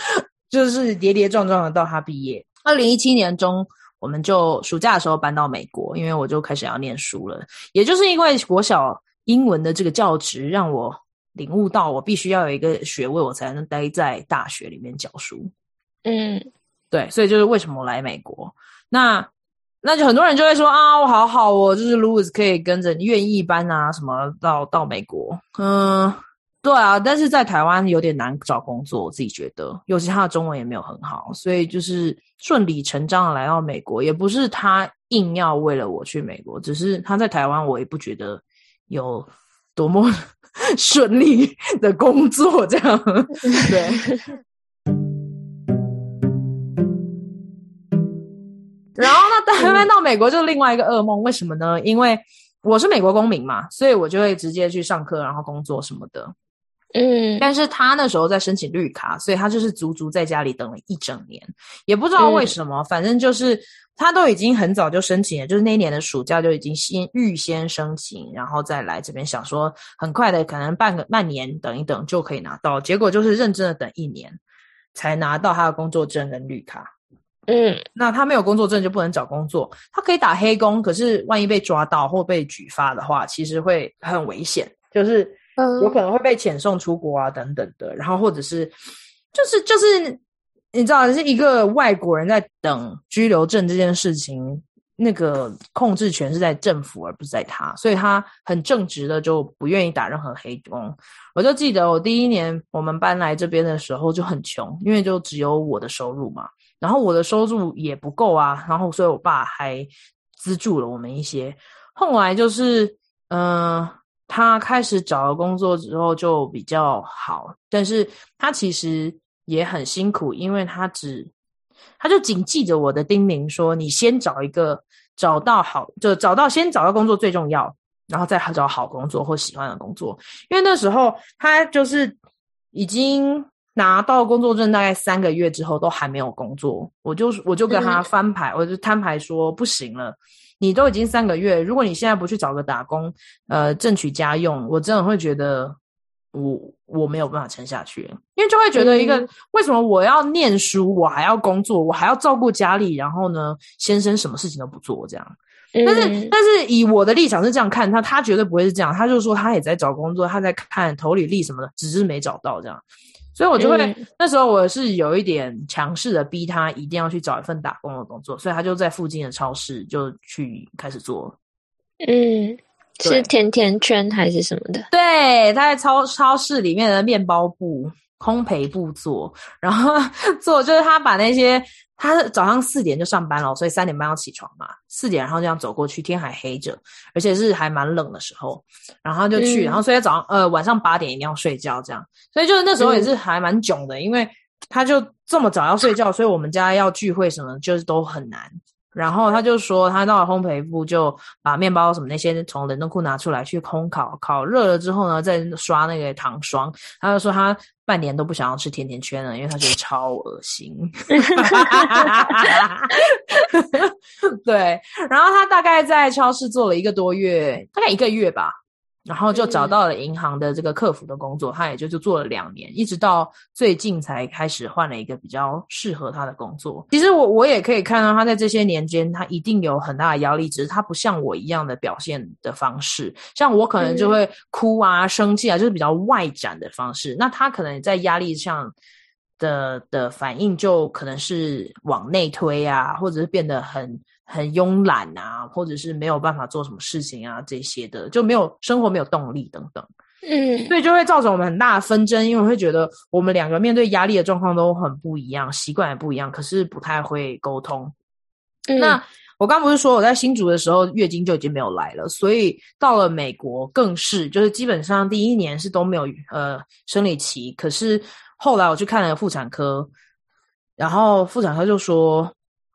就是跌跌撞撞的到他毕业。二零一七年中。我们就暑假的时候搬到美国，因为我就开始要念书了。也就是因为国小英文的这个教职，让我领悟到我必须要有一个学位，我才能待在大学里面教书。嗯，对，所以就是为什么我来美国。那那就很多人就会说啊，我好好哦，就是 Louis 可以跟着你愿意搬啊什么到到美国。嗯，对啊，但是在台湾有点难找工作，我自己觉得，尤其他的中文也没有很好，所以就是顺理成章的来到美国，也不是他硬要为了我去美国，只是他在台湾，我也不觉得有多么 顺利的工作这样。对。然后呢，台湾到美国就是另外一个噩梦，为什么呢？因为我是美国公民嘛，所以我就会直接去上课，然后工作什么的。嗯，但是他那时候在申请绿卡，所以他就是足足在家里等了一整年，也不知道为什么，嗯、反正就是他都已经很早就申请了，就是那一年的暑假就已经先预先申请，然后再来这边想说很快的，可能半个半年等一等就可以拿到，结果就是认真的等一年才拿到他的工作证跟绿卡。嗯，那他没有工作证就不能找工作，他可以打黑工，可是万一被抓到或被举发的话，其实会很危险，就是。有可能会被遣送出国啊，等等的，然后或者是，就是就是，你知道，是一个外国人在等居留证这件事情，那个控制权是在政府而不是在他，所以他很正直的就不愿意打任何黑工。我就记得我第一年我们搬来这边的时候就很穷，因为就只有我的收入嘛，然后我的收入也不够啊，然后所以我爸还资助了我们一些。后来就是，嗯、呃。他开始找了工作之后就比较好，但是他其实也很辛苦，因为他只，他就谨记着我的叮咛说：你先找一个找到好，就找到先找到工作最重要，然后再找好工作或喜欢的工作。因为那时候他就是已经拿到工作证大概三个月之后都还没有工作，我就我就跟他翻牌，我就摊牌说不行了。你都已经三个月，如果你现在不去找个打工，呃，挣取家用，我真的会觉得我我没有办法撑下去，因为就会觉得一个、嗯、为什么我要念书，我还要工作，我还要照顾家里，然后呢，先生什么事情都不做这样。但是、嗯、但是以我的立场是这样看他，他绝对不会是这样，他就说他也在找工作，他在看投履历什么的，只是没找到这样。所以我就会、嗯、那时候我是有一点强势的逼他一定要去找一份打工的工作，所以他就在附近的超市就去开始做。嗯，是甜甜圈还是什么的？对，他在超超市里面的面包部、烘焙部做，然后 做就是他把那些。他早上四点就上班了，所以三点半要起床嘛。四点，然后这样走过去，天还黑着，而且是还蛮冷的时候，然后就去，嗯、然后所以早上呃晚上八点一定要睡觉，这样。所以就是那时候也是还蛮囧的，嗯、因为他就这么早要睡觉，所以我们家要聚会什么就是都很难。然后他就说，他到了烘焙部就把面包什么那些从冷冻库拿出来去烘烤，烤热了之后呢，再刷那个糖霜。他就说他。半年都不想要吃甜甜圈了，因为他觉得超恶心。对，然后他大概在超市做了一个多月，大概一个月吧。然后就找到了银行的这个客服的工作，他也就就做了两年，一直到最近才开始换了一个比较适合他的工作。其实我我也可以看到他在这些年间，他一定有很大的压力，只是他不像我一样的表现的方式。像我可能就会哭啊、生气啊，就是比较外展的方式。那他可能在压力上的的反应，就可能是往内推啊，或者是变得很。很慵懒啊，或者是没有办法做什么事情啊，这些的就没有生活没有动力等等，嗯，所以就会造成我们很大的纷争，因为我会觉得我们两个面对压力的状况都很不一样，习惯也不一样，可是不太会沟通。嗯、那我刚不是说我在新竹的时候月经就已经没有来了，所以到了美国更是，就是基本上第一年是都没有呃生理期，可是后来我去看了妇产科，然后妇产科就说。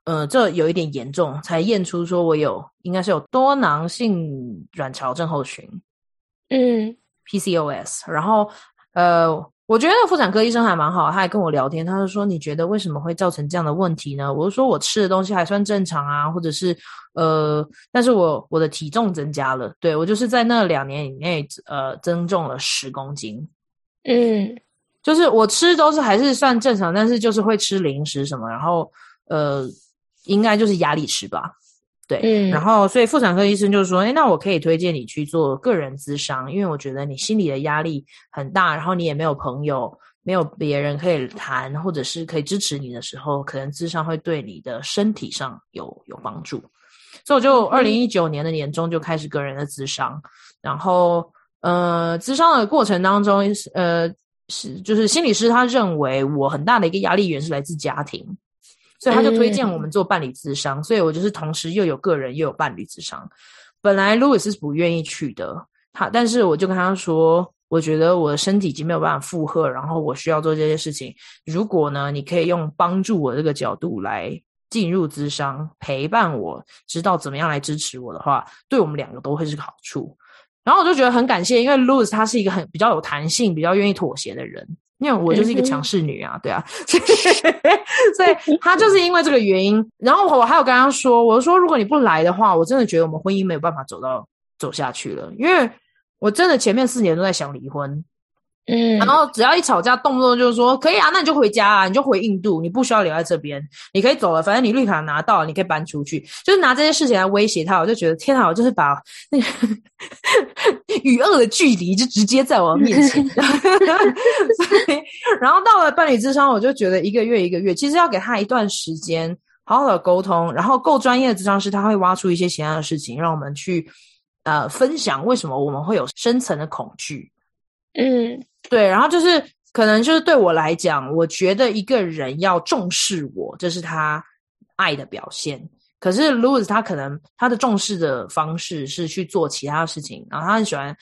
呃，这有一点严重，才验出说我有应该是有多囊性卵巢症候群，嗯，PCOS。然后呃，我觉得妇产科医生还蛮好，他还跟我聊天，他就说，你觉得为什么会造成这样的问题呢？我就说我吃的东西还算正常啊，或者是呃，但是我我的体重增加了，对，我就是在那两年以内呃增重了十公斤，嗯，就是我吃都是还是算正常，但是就是会吃零食什么，然后呃。应该就是压力吃吧，对，嗯，然后所以妇产科医生就说，哎，那我可以推荐你去做个人咨商，因为我觉得你心里的压力很大，然后你也没有朋友，没有别人可以谈，或者是可以支持你的时候，可能咨商会对你的身体上有有帮助。所以我就二零一九年的年中就开始个人的咨商，然后呃，咨商的过程当中，呃，是就是心理师他认为我很大的一个压力源是来自家庭，所以他就推荐我们做伴侣咨商，嗯、所以我就是同时又有个人又有伴侣咨商。本来 Louis 是不愿意去的，他但是我就跟他说，我觉得我的身体已经没有办法负荷，然后我需要做这些事情。如果呢，你可以用帮助我这个角度来进入咨商，陪伴我，知道怎么样来支持我的话，对我们两个都会是个好处。然后我就觉得很感谢，因为 Louis 他是一个很比较有弹性、比较愿意妥协的人，因为我就是一个强势女啊，对啊，所以她就是因为这个原因。然后我还有跟她说，我说如果你不来的话，我真的觉得我们婚姻没有办法走到走下去了，因为我真的前面四年都在想离婚。嗯，然后只要一吵架，动不动就是说可以啊，那你就回家啊，你就回印度，你不需要留在这边，你可以走了，反正你绿卡拿到了，你可以搬出去，就是拿这些事情来威胁他。我就觉得天啊，我就是把那个 与恶的距离就直接在我面前。然后到了伴侣智商，我就觉得一个月一个月，其实要给他一段时间，好好的沟通，然后够专业的智商师，他会挖出一些其他的事情，让我们去呃分享为什么我们会有深层的恐惧。嗯。对，然后就是可能就是对我来讲，我觉得一个人要重视我，这是他爱的表现。可是 Louis 他可能他的重视的方式是去做其他的事情，然后他很喜欢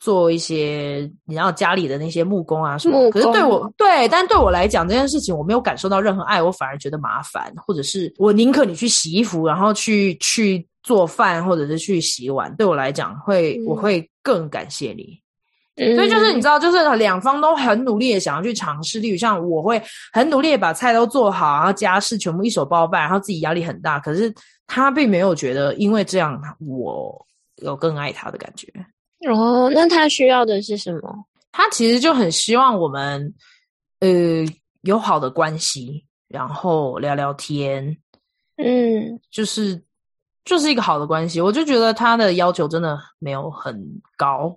做一些你知道家里的那些木工啊什么。可是对我对，但对我来讲这件事情我没有感受到任何爱，我反而觉得麻烦，或者是我宁可你去洗衣服，然后去去做饭，或者是去洗碗。对我来讲会，我会更感谢你。所以就是你知道，就是两方都很努力的想要去尝试。例如像我会很努力的把菜都做好，然后家事全部一手包办，然后自己压力很大。可是他并没有觉得因为这样我有更爱他的感觉。哦，那他需要的是什么？他其实就很希望我们呃有好的关系，然后聊聊天。嗯，就是就是一个好的关系。我就觉得他的要求真的没有很高。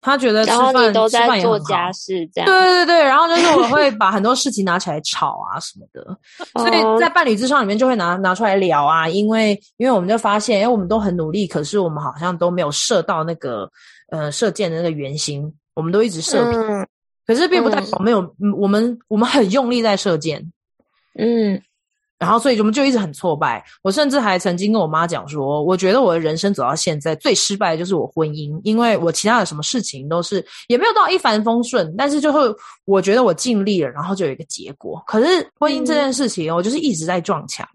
他觉得吃饭都在做家事，这样对对对，然后就是我会把很多事情拿起来吵啊什么的，所以在伴侣咨商里面就会拿拿出来聊啊，因为因为我们就发现，哎，我们都很努力，可是我们好像都没有射到那个呃射箭的那个圆心，我们都一直射偏，嗯、可是并不代表没有，嗯、我们我们很用力在射箭，嗯。然后，所以我们就一直很挫败。我甚至还曾经跟我妈讲说，我觉得我的人生走到现在最失败的就是我婚姻，因为我其他的什么事情都是也没有到一帆风顺，但是就会我觉得我尽力了，然后就有一个结果。可是婚姻这件事情，我就是一直在撞墙。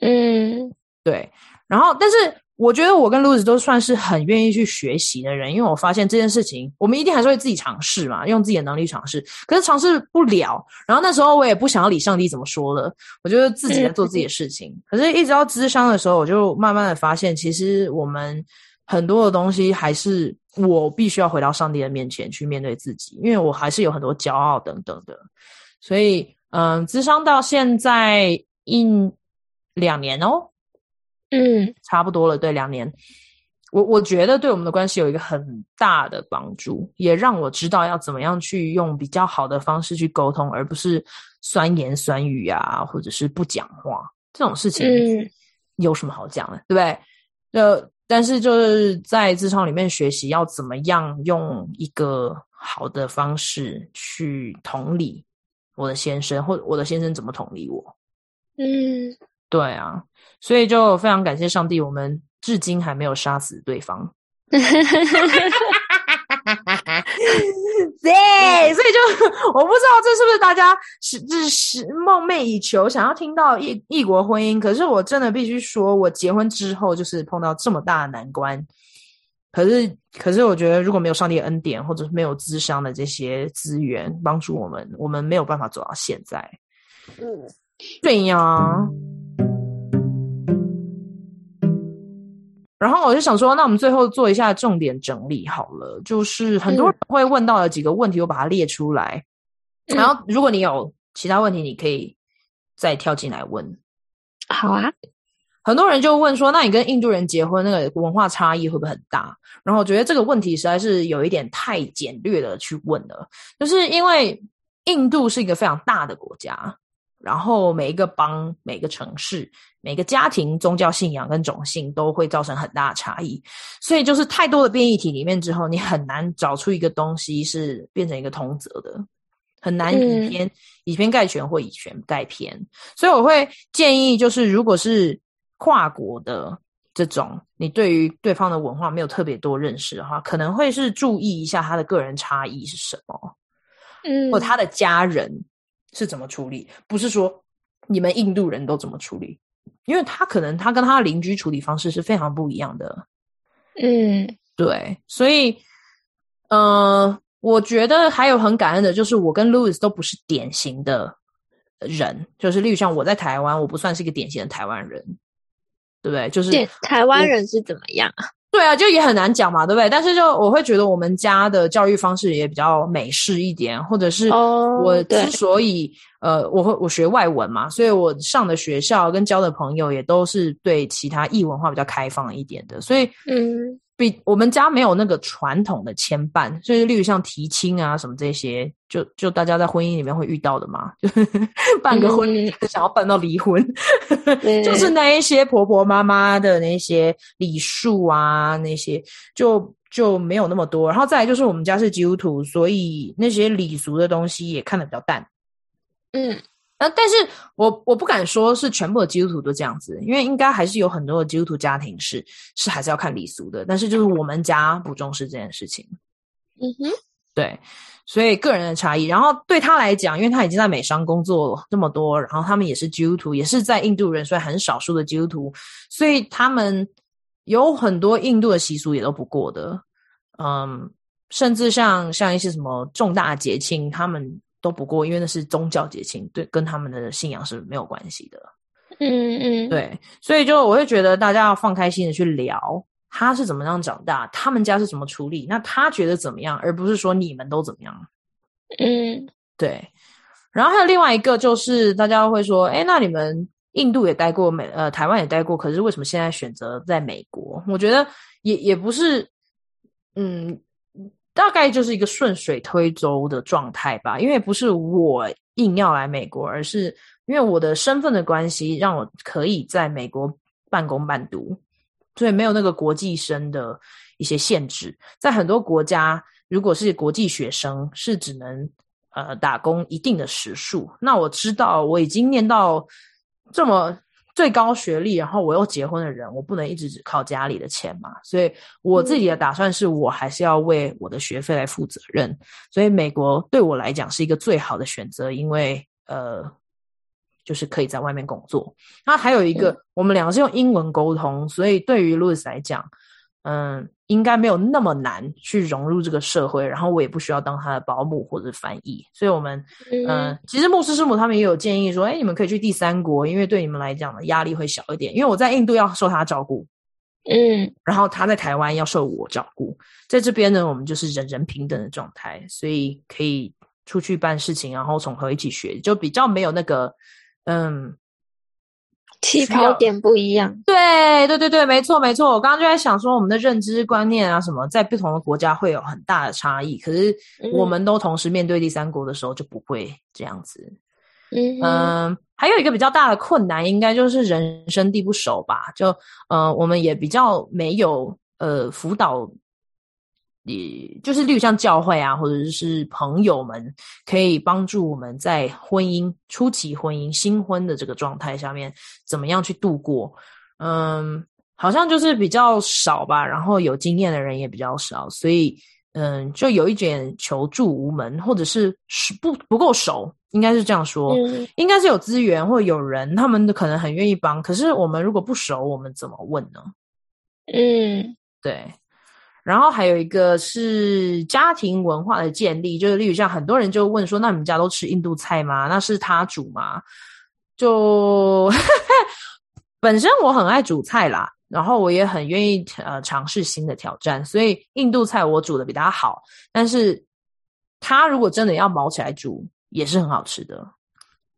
嗯，对。然后，但是。我觉得我跟 Louis 都算是很愿意去学习的人，因为我发现这件事情，我们一定还是会自己尝试嘛，用自己的能力尝试。可是尝试不了，然后那时候我也不想要理上帝怎么说了，我就自己在做自己的事情。可是，一直到咨商的时候，我就慢慢的发现，其实我们很多的东西还是我必须要回到上帝的面前去面对自己，因为我还是有很多骄傲等等的。所以，嗯，咨商到现在一两年哦。嗯，差不多了，对，两年。我我觉得对我们的关系有一个很大的帮助，也让我知道要怎么样去用比较好的方式去沟通，而不是酸言酸语啊，或者是不讲话这种事情。嗯，有什么好讲的，对不对？呃，但是就是在职场里面学习要怎么样用一个好的方式去同理我的先生，或者我的先生怎么同理我。嗯。对啊，所以就非常感谢上帝，我们至今还没有杀死对方。对，所以就我不知道这是不是大家是这是梦寐以求想要听到异异国婚姻，可是我真的必须说，我结婚之后就是碰到这么大的难关。可是，可是我觉得如果没有上帝的恩典，或者是没有智商的这些资源帮助我们，我们没有办法走到现在。嗯，对呀。然后我就想说，那我们最后做一下重点整理好了，就是很多人会问到的几个问题，我把它列出来。嗯、然后如果你有其他问题，你可以再跳进来问。好啊，很多人就问说，那你跟印度人结婚，那个文化差异会不会很大？然后我觉得这个问题实在是有一点太简略的去问了，就是因为印度是一个非常大的国家。然后每一个邦、每个城市、每个家庭、宗教信仰跟种姓都会造成很大的差异。所以就是太多的变异体里面之后，你很难找出一个东西是变成一个通则的，很难以偏、嗯、以偏概全或以全概偏。所以我会建议，就是如果是跨国的。这种你对于对方的文化没有特别多认识的话，可能会是注意一下他的个人差异是什么，嗯，或他的家人是怎么处理，不是说你们印度人都怎么处理，因为他可能他跟他的邻居处理方式是非常不一样的，嗯，对，所以，呃，我觉得还有很感恩的就是我跟 Louis 都不是典型的人，就是例如像我在台湾，我不算是一个典型的台湾人。对不对？就是台湾人是怎么样啊？对啊，就也很难讲嘛，对不对？但是就我会觉得我们家的教育方式也比较美式一点，或者是我之所以、哦、呃，我会我学外文嘛，所以我上的学校跟交的朋友也都是对其他异文化比较开放一点的，所以嗯。比我们家没有那个传统的牵绊，所以例如像提亲啊什么这些，就就大家在婚姻里面会遇到的嘛，就 办个婚礼想要办到离婚，就是那一些婆婆妈妈的那些礼数啊，那些就就没有那么多。然后再来就是我们家是基督徒，所以那些礼俗的东西也看得比较淡。嗯。那但是我我不敢说是全部的基督徒都这样子，因为应该还是有很多的基督徒家庭是是还是要看礼俗的。但是就是我们家不重视这件事情。嗯哼，对，所以个人的差异。然后对他来讲，因为他已经在美商工作这么多，然后他们也是基督徒，也是在印度人，所以很少数的基督徒，所以他们有很多印度的习俗也都不过的。嗯，甚至像像一些什么重大节庆，他们。都不过，因为那是宗教节庆，对，跟他们的信仰是没有关系的。嗯嗯，对，所以就我会觉得大家要放开心的去聊，他是怎么样长大，他们家是怎么处理，那他觉得怎么样，而不是说你们都怎么样。嗯，对。然后还有另外一个就是大家会说，哎，那你们印度也待过，美呃台湾也待过，可是为什么现在选择在美国？我觉得也也不是，嗯。大概就是一个顺水推舟的状态吧，因为不是我硬要来美国，而是因为我的身份的关系，让我可以在美国半工半读，所以没有那个国际生的一些限制。在很多国家，如果是国际学生，是只能呃打工一定的时数。那我知道我已经念到这么。最高学历，然后我又结婚的人，我不能一直只靠家里的钱嘛，所以我自己的打算是我还是要为我的学费来负责任。所以美国对我来讲是一个最好的选择，因为呃，就是可以在外面工作。那还有一个，我们两个是用英文沟通，所以对于 Louis 来讲，嗯。应该没有那么难去融入这个社会，然后我也不需要当他的保姆或者翻译，所以我们，嗯、呃，其实牧师师母他们也有建议说，哎，你们可以去第三国，因为对你们来讲的压力会小一点，因为我在印度要受他照顾，嗯，然后他在台湾要受我照顾，在这边呢，我们就是人人平等的状态，所以可以出去办事情，然后从何一起学，就比较没有那个，嗯。起跑点不一样，对对对对，没错没错。我刚刚就在想说，我们的认知观念啊什么，在不同的国家会有很大的差异。可是我们都同时面对第三国的时候，就不会这样子。嗯嗯，还有一个比较大的困难，应该就是人生地不熟吧？就呃，我们也比较没有呃辅导。也就是，例如像教会啊，或者是朋友们，可以帮助我们在婚姻初期、婚姻新婚的这个状态下面，怎么样去度过？嗯，好像就是比较少吧。然后有经验的人也比较少，所以嗯，就有一点求助无门，或者是不不够熟，应该是这样说。嗯，应该是有资源或有人，他们可能很愿意帮。可是我们如果不熟，我们怎么问呢？嗯，对。然后还有一个是家庭文化的建立，就是例如像很多人就问说，那你们家都吃印度菜吗？那是他煮吗？就 本身我很爱煮菜啦，然后我也很愿意呃尝试新的挑战，所以印度菜我煮的比他好。但是他如果真的要毛起来煮，也是很好吃的。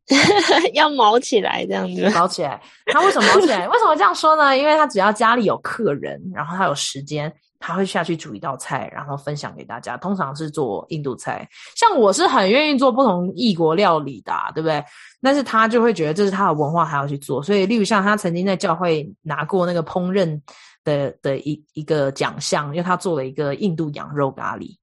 要毛起来这样子，毛起来。他为什么毛起来？为什么这样说呢？因为他只要家里有客人，然后他有时间。他会下去煮一道菜，然后分享给大家。通常是做印度菜，像我是很愿意做不同异国料理的啊，对不对？但是他就会觉得这是他的文化，还要去做。所以，例如像他曾经在教会拿过那个烹饪的的一一个奖项，因为他做了一个印度羊肉咖喱。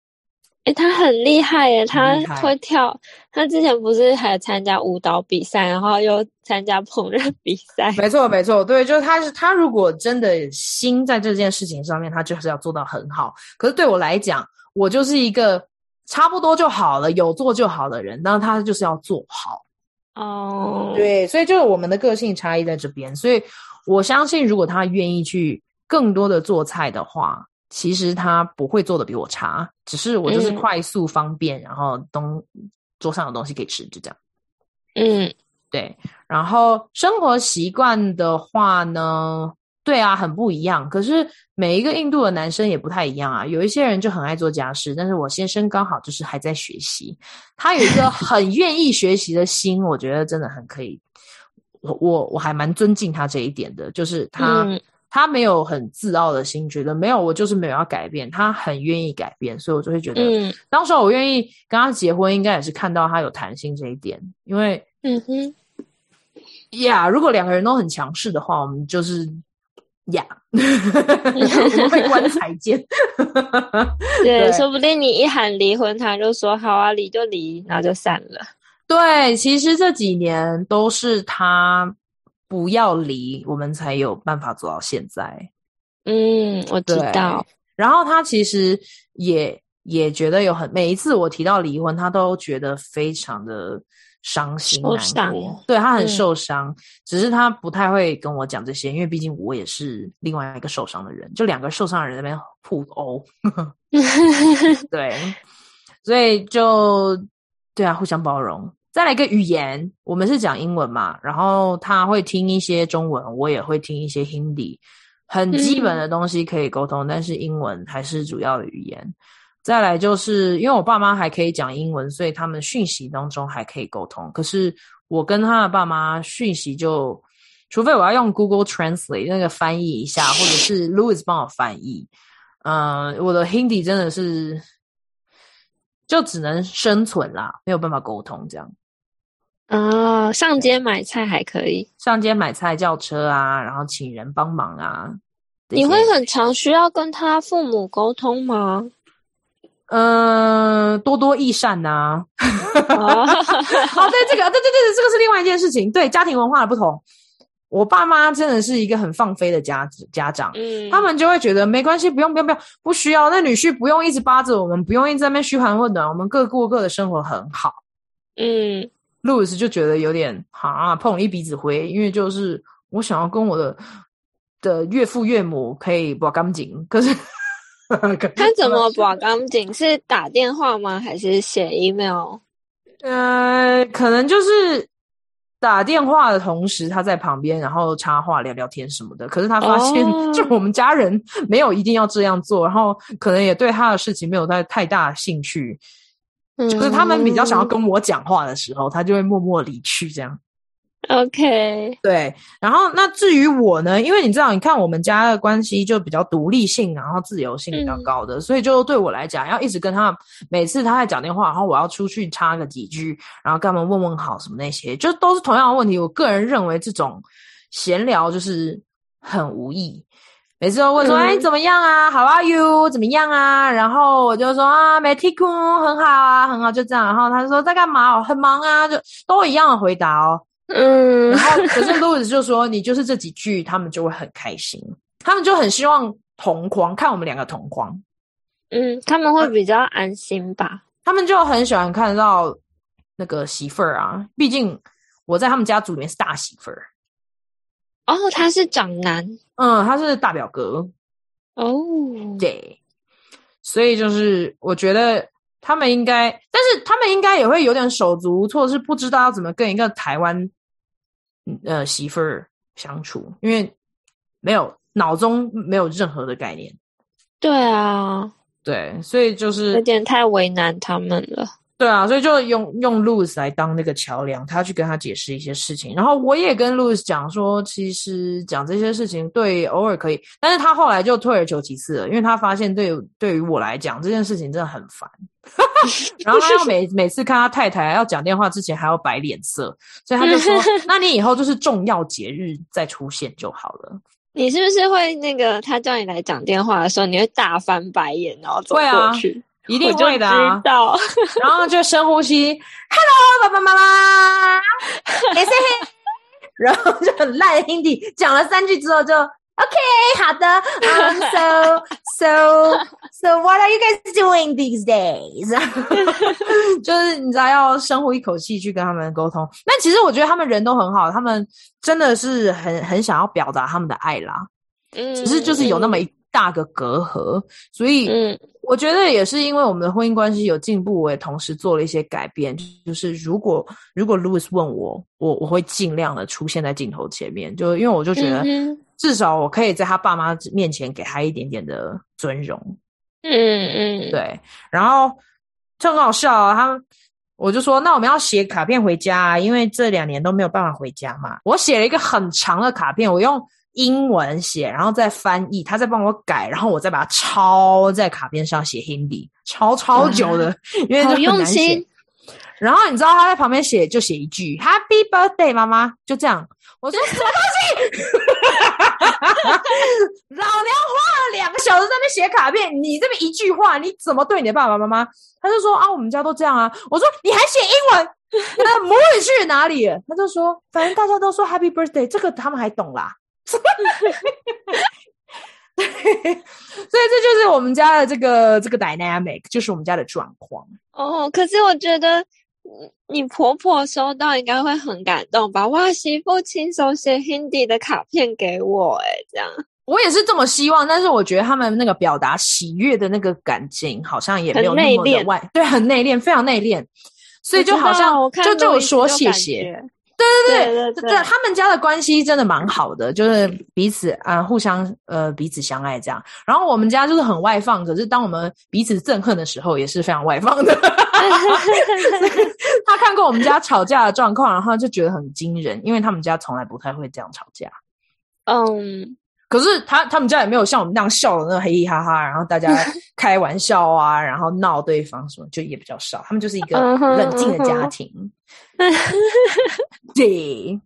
诶，他很厉害耶！他会跳，他之前不是还参加舞蹈比赛，然后又参加烹饪比赛。没错，没错，对，就是他是他如果真的心在这件事情上面，他就是要做到很好。可是对我来讲，我就是一个差不多就好了，有做就好的人。那他就是要做好哦。对，所以就是我们的个性差异在这边。所以我相信，如果他愿意去更多的做菜的话。其实他不会做的比我差，只是我就是快速方便，嗯、然后东桌上有东西可以吃，就这样。嗯，对。然后生活习惯的话呢，对啊，很不一样。可是每一个印度的男生也不太一样啊。有一些人就很爱做家事，但是我先生刚好就是还在学习，他有一个 很愿意学习的心，我觉得真的很可以。我我我还蛮尊敬他这一点的，就是他。嗯他没有很自傲的心，觉得没有我就是没有要改变，他很愿意改变，所以我就会觉得，嗯，当时我愿意跟他结婚，应该也是看到他有弹性这一点，因为，嗯哼，呀，yeah, 如果两个人都很强势的话，我们就是呀，yeah, 我们会关彩键，对，对说不定你一喊离婚，他就说好啊，离就离，然后就散了。对，其实这几年都是他。不要离，我们才有办法走到现在。嗯，我知道。然后他其实也也觉得有很每一次我提到离婚，他都觉得非常的伤心难过。对，他很受伤，嗯，只是他不太会跟我讲这些，因为毕竟我也是另外一个受伤的人，就两个受伤的人在那边互殴。对，所以就对啊，互相包容。再来一个语言，我们是讲英文嘛，然后他会听一些中文，我也会听一些 Hindi，很基本的东西可以沟通，嗯，但是英文还是主要的语言。再来就是因为我爸妈还可以讲英文，所以他们讯息当中还可以沟通。可是我跟他的爸妈讯息就，除非我要用 Google Translate 那个翻译一下，或者是 Louis 帮我翻译，嗯，我的 Hindi 真的是。就只能生存啦，没有办法沟通这样。哦，上街买菜还可以，上街买菜叫车啊，然后请人帮忙啊。你会很常需要跟他父母沟通吗？嗯、呃，多多益善呐、啊。哦，对，这个，对对对，这个是另外一件事情，对家庭文化的不同。我爸妈真的是一个很放飞的家家长，嗯，他们就会觉得没关系，不用不用不用，不需要。那女婿不用一直扒着我们，不用一直在那边嘘寒问暖，我们各过各的生活很好。嗯，路易斯就觉得有点啊，碰了一鼻子灰，因为就是我想要跟我的的岳父岳母可以把干净，可是他怎么把干净？是打电话吗？还是写 email？呃，可能就是。打电话的同时，他在旁边，然后插话聊聊天什么的。可是他发现，就我们家人没有一定要这样做，然后可能也对他的事情没有太太大兴趣。嗯，就是他们比较想要跟我讲话的时候，他就会默默离去，这样。OK，对，然后那至于我呢，因为你知道，你看我们家的关系就比较独立性，然后自由性比较高的，嗯、所以就对我来讲，要一直跟他，每次他在讲电话，然后我要出去插个几句，然后跟他们问问好什么那些，就都是同样的问题。我个人认为这种闲聊就是很无益，每次都问说，哎、嗯，怎么样啊？How are you？怎么样啊？然后我就说啊，没听过，很好啊，很好，就这样。然后他就说在干嘛？哦，很忙啊，就都一样的回答哦。嗯，然后可是 Louis 就说，你就是这几句，他们就会很开心，他们就很希望同框，看我们两个同框。嗯，他们会比较安心吧？他们就很喜欢看到那个媳妇儿啊，毕竟我在他们家族里面是大媳妇儿。哦，他是长男，嗯，他是大表哥。哦，对，所以就是我觉得。他们应该，但是他们应该也会有点手足无措，是不知道要怎么跟一个台湾呃媳妇儿相处，因为没有脑中没有任何的概念。对啊，对，所以就是有点太为难他们了。对啊，所以就用用 Louis 来当那个桥梁，他去跟他解释一些事情。然后我也跟 Louis 讲说，其实讲这些事情对偶尔可以，但是他后来就退而求其次了，因为他发现对对于我来讲这件事情真的很烦。然后他要每每次看他太太要讲电话之前还要摆脸色，所以他就说：“那你以后就是重要节日再出现就好了。”你是不是会那个他叫你来讲电话的时候，你会大翻白眼，然后走过去？一定会的啊！知道 然后就深呼吸，Hello，爸爸妈妈，没事。然后就很烂的 Hindi 讲了三句之后就 OK，好的。Um, so so so what are you guys doing these days？就是你知道要深呼一口气去跟他们沟通。但其实我觉得他们人都很好，他们真的是很很想要表达他们的爱啦。嗯，只是就是有那么一大个隔阂，所以嗯。我觉得也是因为我们的婚姻关系有进步，我也同时做了一些改变。就是如果如果 Louis 问我，我我会尽量的出现在镜头前面，就因为我就觉得至少我可以在他爸妈面前给他一点点的尊荣。嗯嗯，对。然后就很好笑啊，他我就说，那我们要写卡片回家啊，因为这两年都没有办法回家嘛。我写了一个很长的卡片，我用。英文写，然后再翻译，他再帮我改，然后我再把它抄在卡片上写 Hindi，抄超久的，嗯、因为就很用心。然后你知道他在旁边写，就写一句 Happy Birthday，妈妈，就这样。我说什么东西？老娘花了两个小时在那边写卡片，你这边一句话，你怎么对你的爸爸妈妈？他就说啊，我们家都这样啊。我说你还写英文，那母语去哪里？他就说，反正大家都说 Happy Birthday，这个他们还懂啦。对，所以这就是我们家的这个这个 dynamic，就是我们家的状况。哦，可是我觉得你婆婆收到应该会很感动吧？哇，媳妇亲手写 Hindi 的卡片给我，哎，这样我也是这么希望。但是我觉得他们那个表达喜悦的那个感情，好像也没有那么的外，对，很内敛，非常内敛。所以就好像就就说谢谢。对对对，对对对，他们家的关系真的蛮好的，就是彼此啊互相呃彼此相爱这样。然后我们家就是很外放，可是当我们彼此憎恨的时候，也是非常外放的。他看过我们家吵架的状况，然后就觉得很惊人，因为他们家从来不太会这样吵架。嗯。可是他他们家也没有像我们那样笑的那嘿嘿哈哈，然后大家 开玩笑啊，然后闹对方什么，就也比较少。他们就是一个冷静的家庭。对，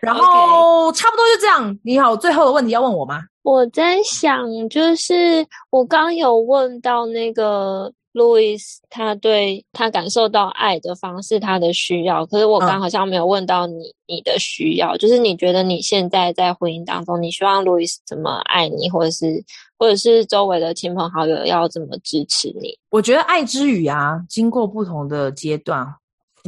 然后差不多就这样。你好，最后的问题要问我吗？我在想，就是我刚有问到那个。Louis，他对他感受到爱的方式，他的需要。可是我刚好像没有问到你，嗯、你的需要，就是你觉得你现在在婚姻当中，你希望 Louis 怎么爱你，或者是，或者是周围的亲朋好友要怎么支持你？我觉得爱之语啊，经过不同的阶段，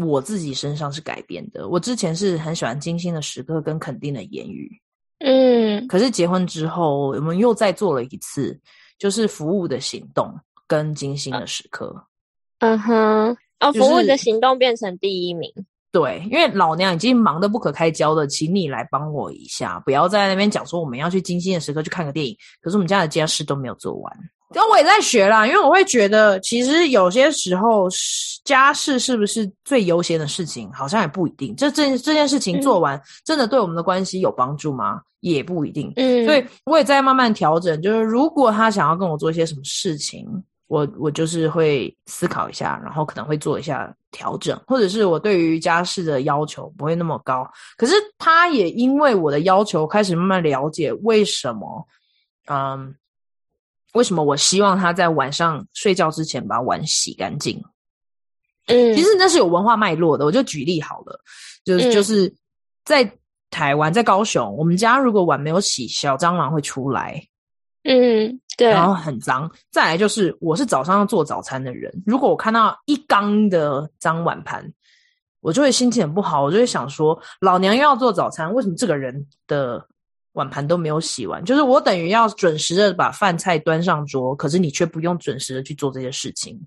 我自己身上是改变的。我之前是很喜欢精心的时刻跟肯定的言语，嗯，可是结婚之后，我们又再做了一次，就是服务的行动。跟精心的时刻，嗯哼，哦，服务的行动变成第一名。对，因为老娘已经忙得不可开交了，请你来帮我一下，不要在那边讲说我们要去精心的时刻去看个电影，可是我们家的家事都没有做完。然后我也在学啦，因为我会觉得，其实有些时候家事是不是最优先的事情，好像也不一定。这这这件事情做完，真的对我们的关系有帮助吗？也不一定。嗯，所以我也在慢慢调整，就是如果他想要跟我做一些什么事情。我我就是会思考一下，然后可能会做一下调整，或者是我对于家事的要求不会那么高。可是他也因为我的要求开始慢慢了解为什么，嗯，为什么我希望他在晚上睡觉之前把碗洗干净。嗯，其实那是有文化脉络的。我就举例好了，就是就是在台湾，在高雄，我们家如果碗没有洗，小蟑螂会出来。嗯。对，然后很脏。再来就是，我是早上要做早餐的人，如果我看到一缸的脏碗盘，我就会心情很不好，我就会想说，老娘又要做早餐，为什么这个人的碗盘都没有洗完？就是我等于要准时的把饭菜端上桌，可是你却不用准时的去做这些事情。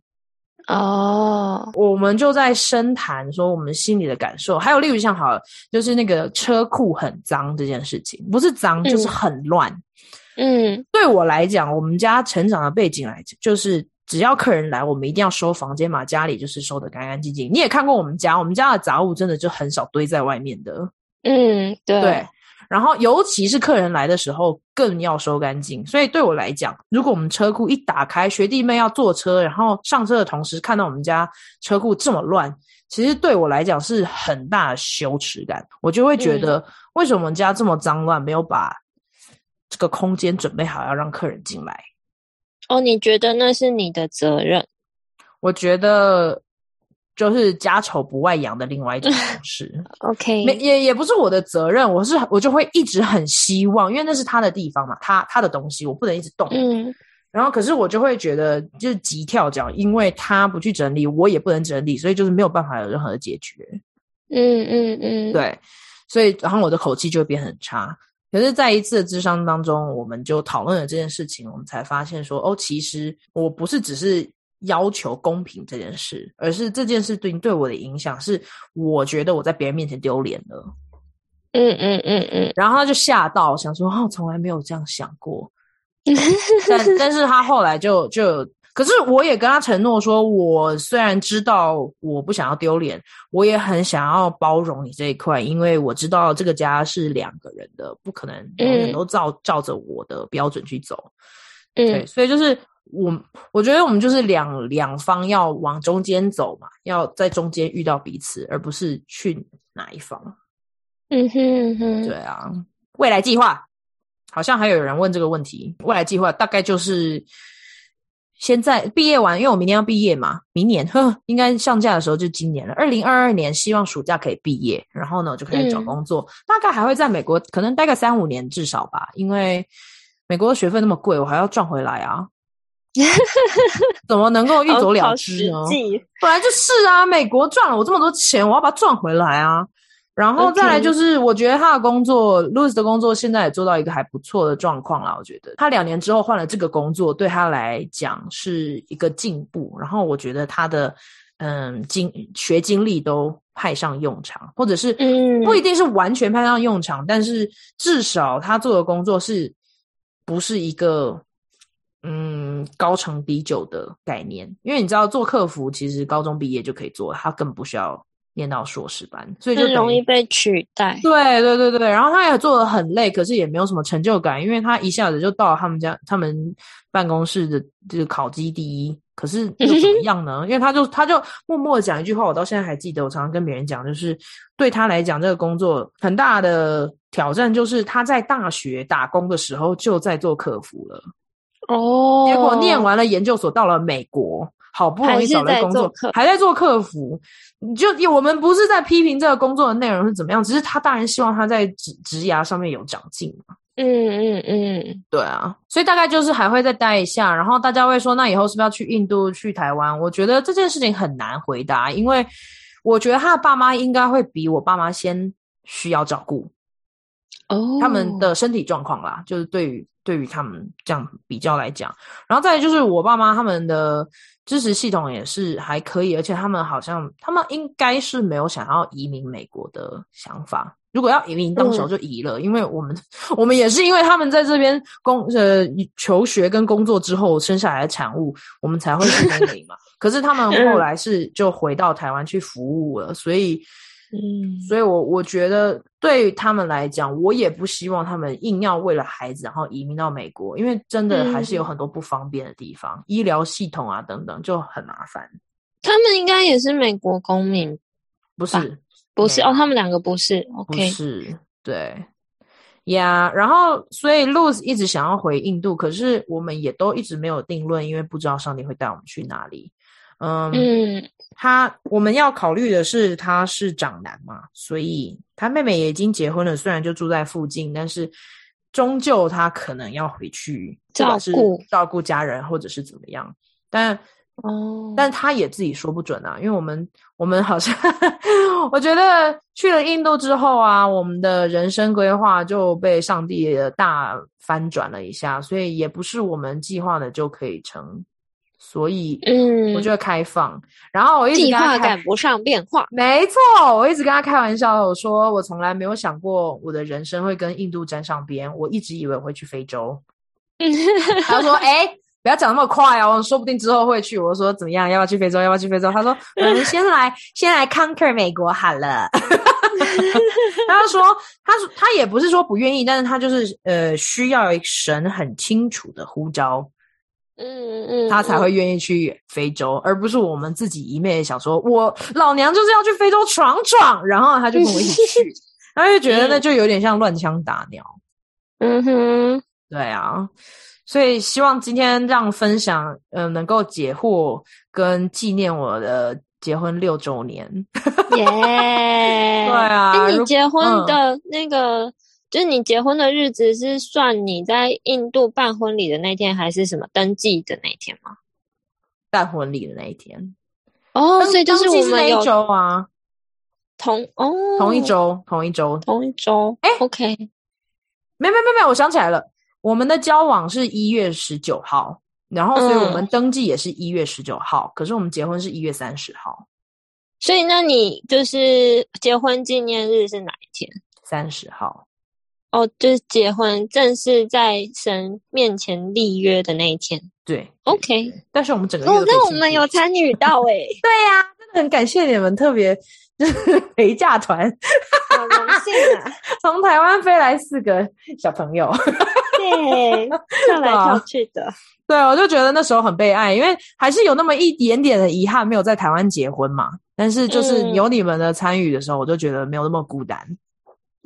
哦，我们就在深谈说我们心里的感受，还有例如像好了，就是那个车库很脏这件事情，不是脏就是很乱。嗯嗯，对我来讲，我们家成长的背景来讲，就是只要客人来，我们一定要收房间，嘛家里就是收的干干净净。你也看过我们家，我们家的杂物真的就很少堆在外面的。嗯，对。对。然后，尤其是客人来的时候，更要收干净。所以对我来讲，如果我们车库一打开，学弟妹要坐车，然后上车的同时看到我们家车库这么乱，其实对我来讲是很大的羞耻感。我就会觉得，为什么我们家这么脏乱，没有把这个空间准备好，要让客人进来？哦，你觉得那是你的责任？我觉得。就是家丑不外扬的另外一种方式，OK，没也也不是我的责任，我是我就会一直很希望，因为那是他的地方嘛，他他的东西我不能一直动，嗯，然后可是我就会觉得就是急跳脚，因为他不去整理，我也不能整理，所以就是没有办法有任何的解决，嗯嗯嗯，对，所以然后我的口气就会变很差，可是在一次的智商当中，我们就讨论了这件事情，我们才发现说，哦，其实我不是只是。要求公平这件事，而是这件事对你对我的影响是，我觉得我在别人面前丢脸了。嗯嗯嗯嗯，然后他就吓到，想说：“哦，从来没有这样想过。”但但是他后来就就，可是我也跟他承诺说，我虽然知道我不想要丢脸，我也很想要包容你这一块，因为我知道这个家是两个人的，不可能永远都照照着我的标准去走。嗯，对，所以就是。我我觉得我们就是两两方要往中间走嘛，要在中间遇到彼此，而不是去哪一方。嗯哼嗯哼，对啊。未来计划好像还有人问这个问题。未来计划大概就是现在毕业完，因为我明年要毕业嘛，明年呵应该上架的时候就今年了。二零二二年希望暑假可以毕业，然后呢我就开始找工作，嗯，大概还会在美国可能待个三五年至少吧，因为美国的学费那么贵，我还要赚回来啊。怎么能够一走了之呢？本来就是啊，美国赚了我这么多钱，我要把它赚回来啊。然后再来就是，我觉得他的工作，Louis 的工作现在也做到一个还不错的状况啦。我觉得他两年之后换了这个工作，对他来讲是一个进步。然后我觉得他的嗯经学经历都派上用场，或者是不一定是完全派上用场，但是至少他做的工作是不是一个。嗯，高成低就的概念，因为你知道做客服其实高中毕业就可以做，他根本不需要念到硕士班，所以就容易被取代。对对对对，然后他也做的很累，可是也没有什么成就感，因为他一下子就到了他们家他们办公室的这个考绩第一，可是又怎么 样呢？因为他就他就默默的讲一句话，我到现在还记得，我常常跟别人讲，就是对他来讲，这个工作很大的挑战就是他在大学打工的时候就在做客服了。哦，结果念完了研究所，到了美国，好不容易找了工作，还在做客服。就我们不是在批评这个工作的内容是怎么样，只是他当然希望他在职职涯上面有长进嘛。嗯嗯嗯，对啊，所以大概就是还会再待一下，然后大家会说，那以后是不是要去印度、去台湾？我觉得这件事情很难回答，因为我觉得他的爸妈应该会比我爸妈先需要照顾。哦，他们的身体状况啦，就是对于。对于他们这样比较来讲，然后再来就是我爸妈他们的支持系统也是还可以，而且他们好像他们应该是没有想要移民美国的想法。如果要移民，动手就移了，嗯，因为我们我们也是因为他们在这边工呃求学跟工作之后生下来的产物，我们才会去移民嘛。可是他们后 来是就回到台湾去服务了，所以。嗯，所以我，我我觉得对于他们来讲，我也不希望他们硬要为了孩子然后移民到美国，因为真的还是有很多不方便的地方，嗯、医疗系统啊等等就很麻烦。他们应该也是美国公民，不是？不是哦，他们两个不是。OK，不是，对呀。Yeah, 然后，所以 Luz 一直想要回印度，可是我们也都一直没有定论，因为不知道上帝会带我们去哪里。嗯。嗯他我们要考虑的是，他是长男嘛，所以他妹妹也已经结婚了，虽然就住在附近，但是终究他可能要回去照顾照顾家人，或者是怎么样。但哦，但他也自己说不准啊，因为我们我们好像 我觉得去了印度之后啊，我们的人生规划就被上帝大翻转了一下，所以也不是我们计划的就可以成。所以，嗯，我觉得开放。嗯、然后我一直跟他计划赶不上变化，没错，我一直跟他开玩笑，我说我从来没有想过我的人生会跟印度沾上边，我一直以为我会去非洲。他说：“哎、欸，不要讲那么快哦，说不定之后会去。我说怎么样？要不要去非洲？要不要去非洲？他说我们先来先来 conquer 美国好了。他就说，他说他也不是说不愿意，但是他就是呃需要一神很清楚的呼召，嗯嗯，他才会愿意去非洲，而不是我们自己一昧想说，我老娘就是要去非洲闯闯，然后他就跟我一起去，他就觉得那就有点像乱枪打鸟。嗯哼，对啊，所以希望今天这样分享，嗯、呃，能够解惑跟纪念我的。结婚六周年，耶！对啊，哎，你结婚的那个，嗯、就是你结婚的日子是算你在印度办婚礼的那天，还是什么登记的那天吗？办婚礼的那一天。哦，所以就是我们有一周啊，同哦同一周，同一周，同一周。哎，OK，没没没没，我想起来了，我们的交往是一月十九号。然后，所以我们登记也是一月十九号，嗯，可是我们结婚是一月三十号。所以，那你就是结婚纪念日是哪一天？三十号。哦，就是结婚正式在神面前立约的那一天。对，OK。但是我们整个月哦，那我们有参与到 诶、欸、对呀、啊，真的很感谢你们，特别就 是陪嫁团，好荣幸啊！从台湾飞来四个小朋友，对，跳来跳去的。对，我就觉得那时候很被爱，因为还是有那么一点点的遗憾，没有在台湾结婚嘛。但是就是有你们的参与的时候，我就觉得没有那么孤单。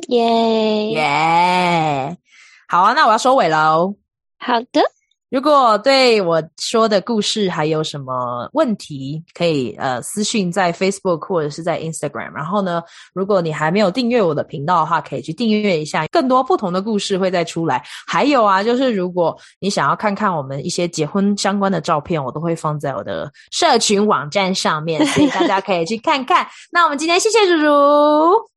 耶耶！好啊，那我要收尾喽。好的。如果对我说的故事还有什么问题，可以呃私信在 Facebook 或者是在 Instagram。然后呢，如果你还没有订阅我的频道的话，可以去订阅一下，更多不同的故事会再出来。还有啊，就是如果你想要看看我们一些结婚相关的照片，我都会放在我的社群网站上面，所以大家可以去看看。那我们今天谢谢茹茹。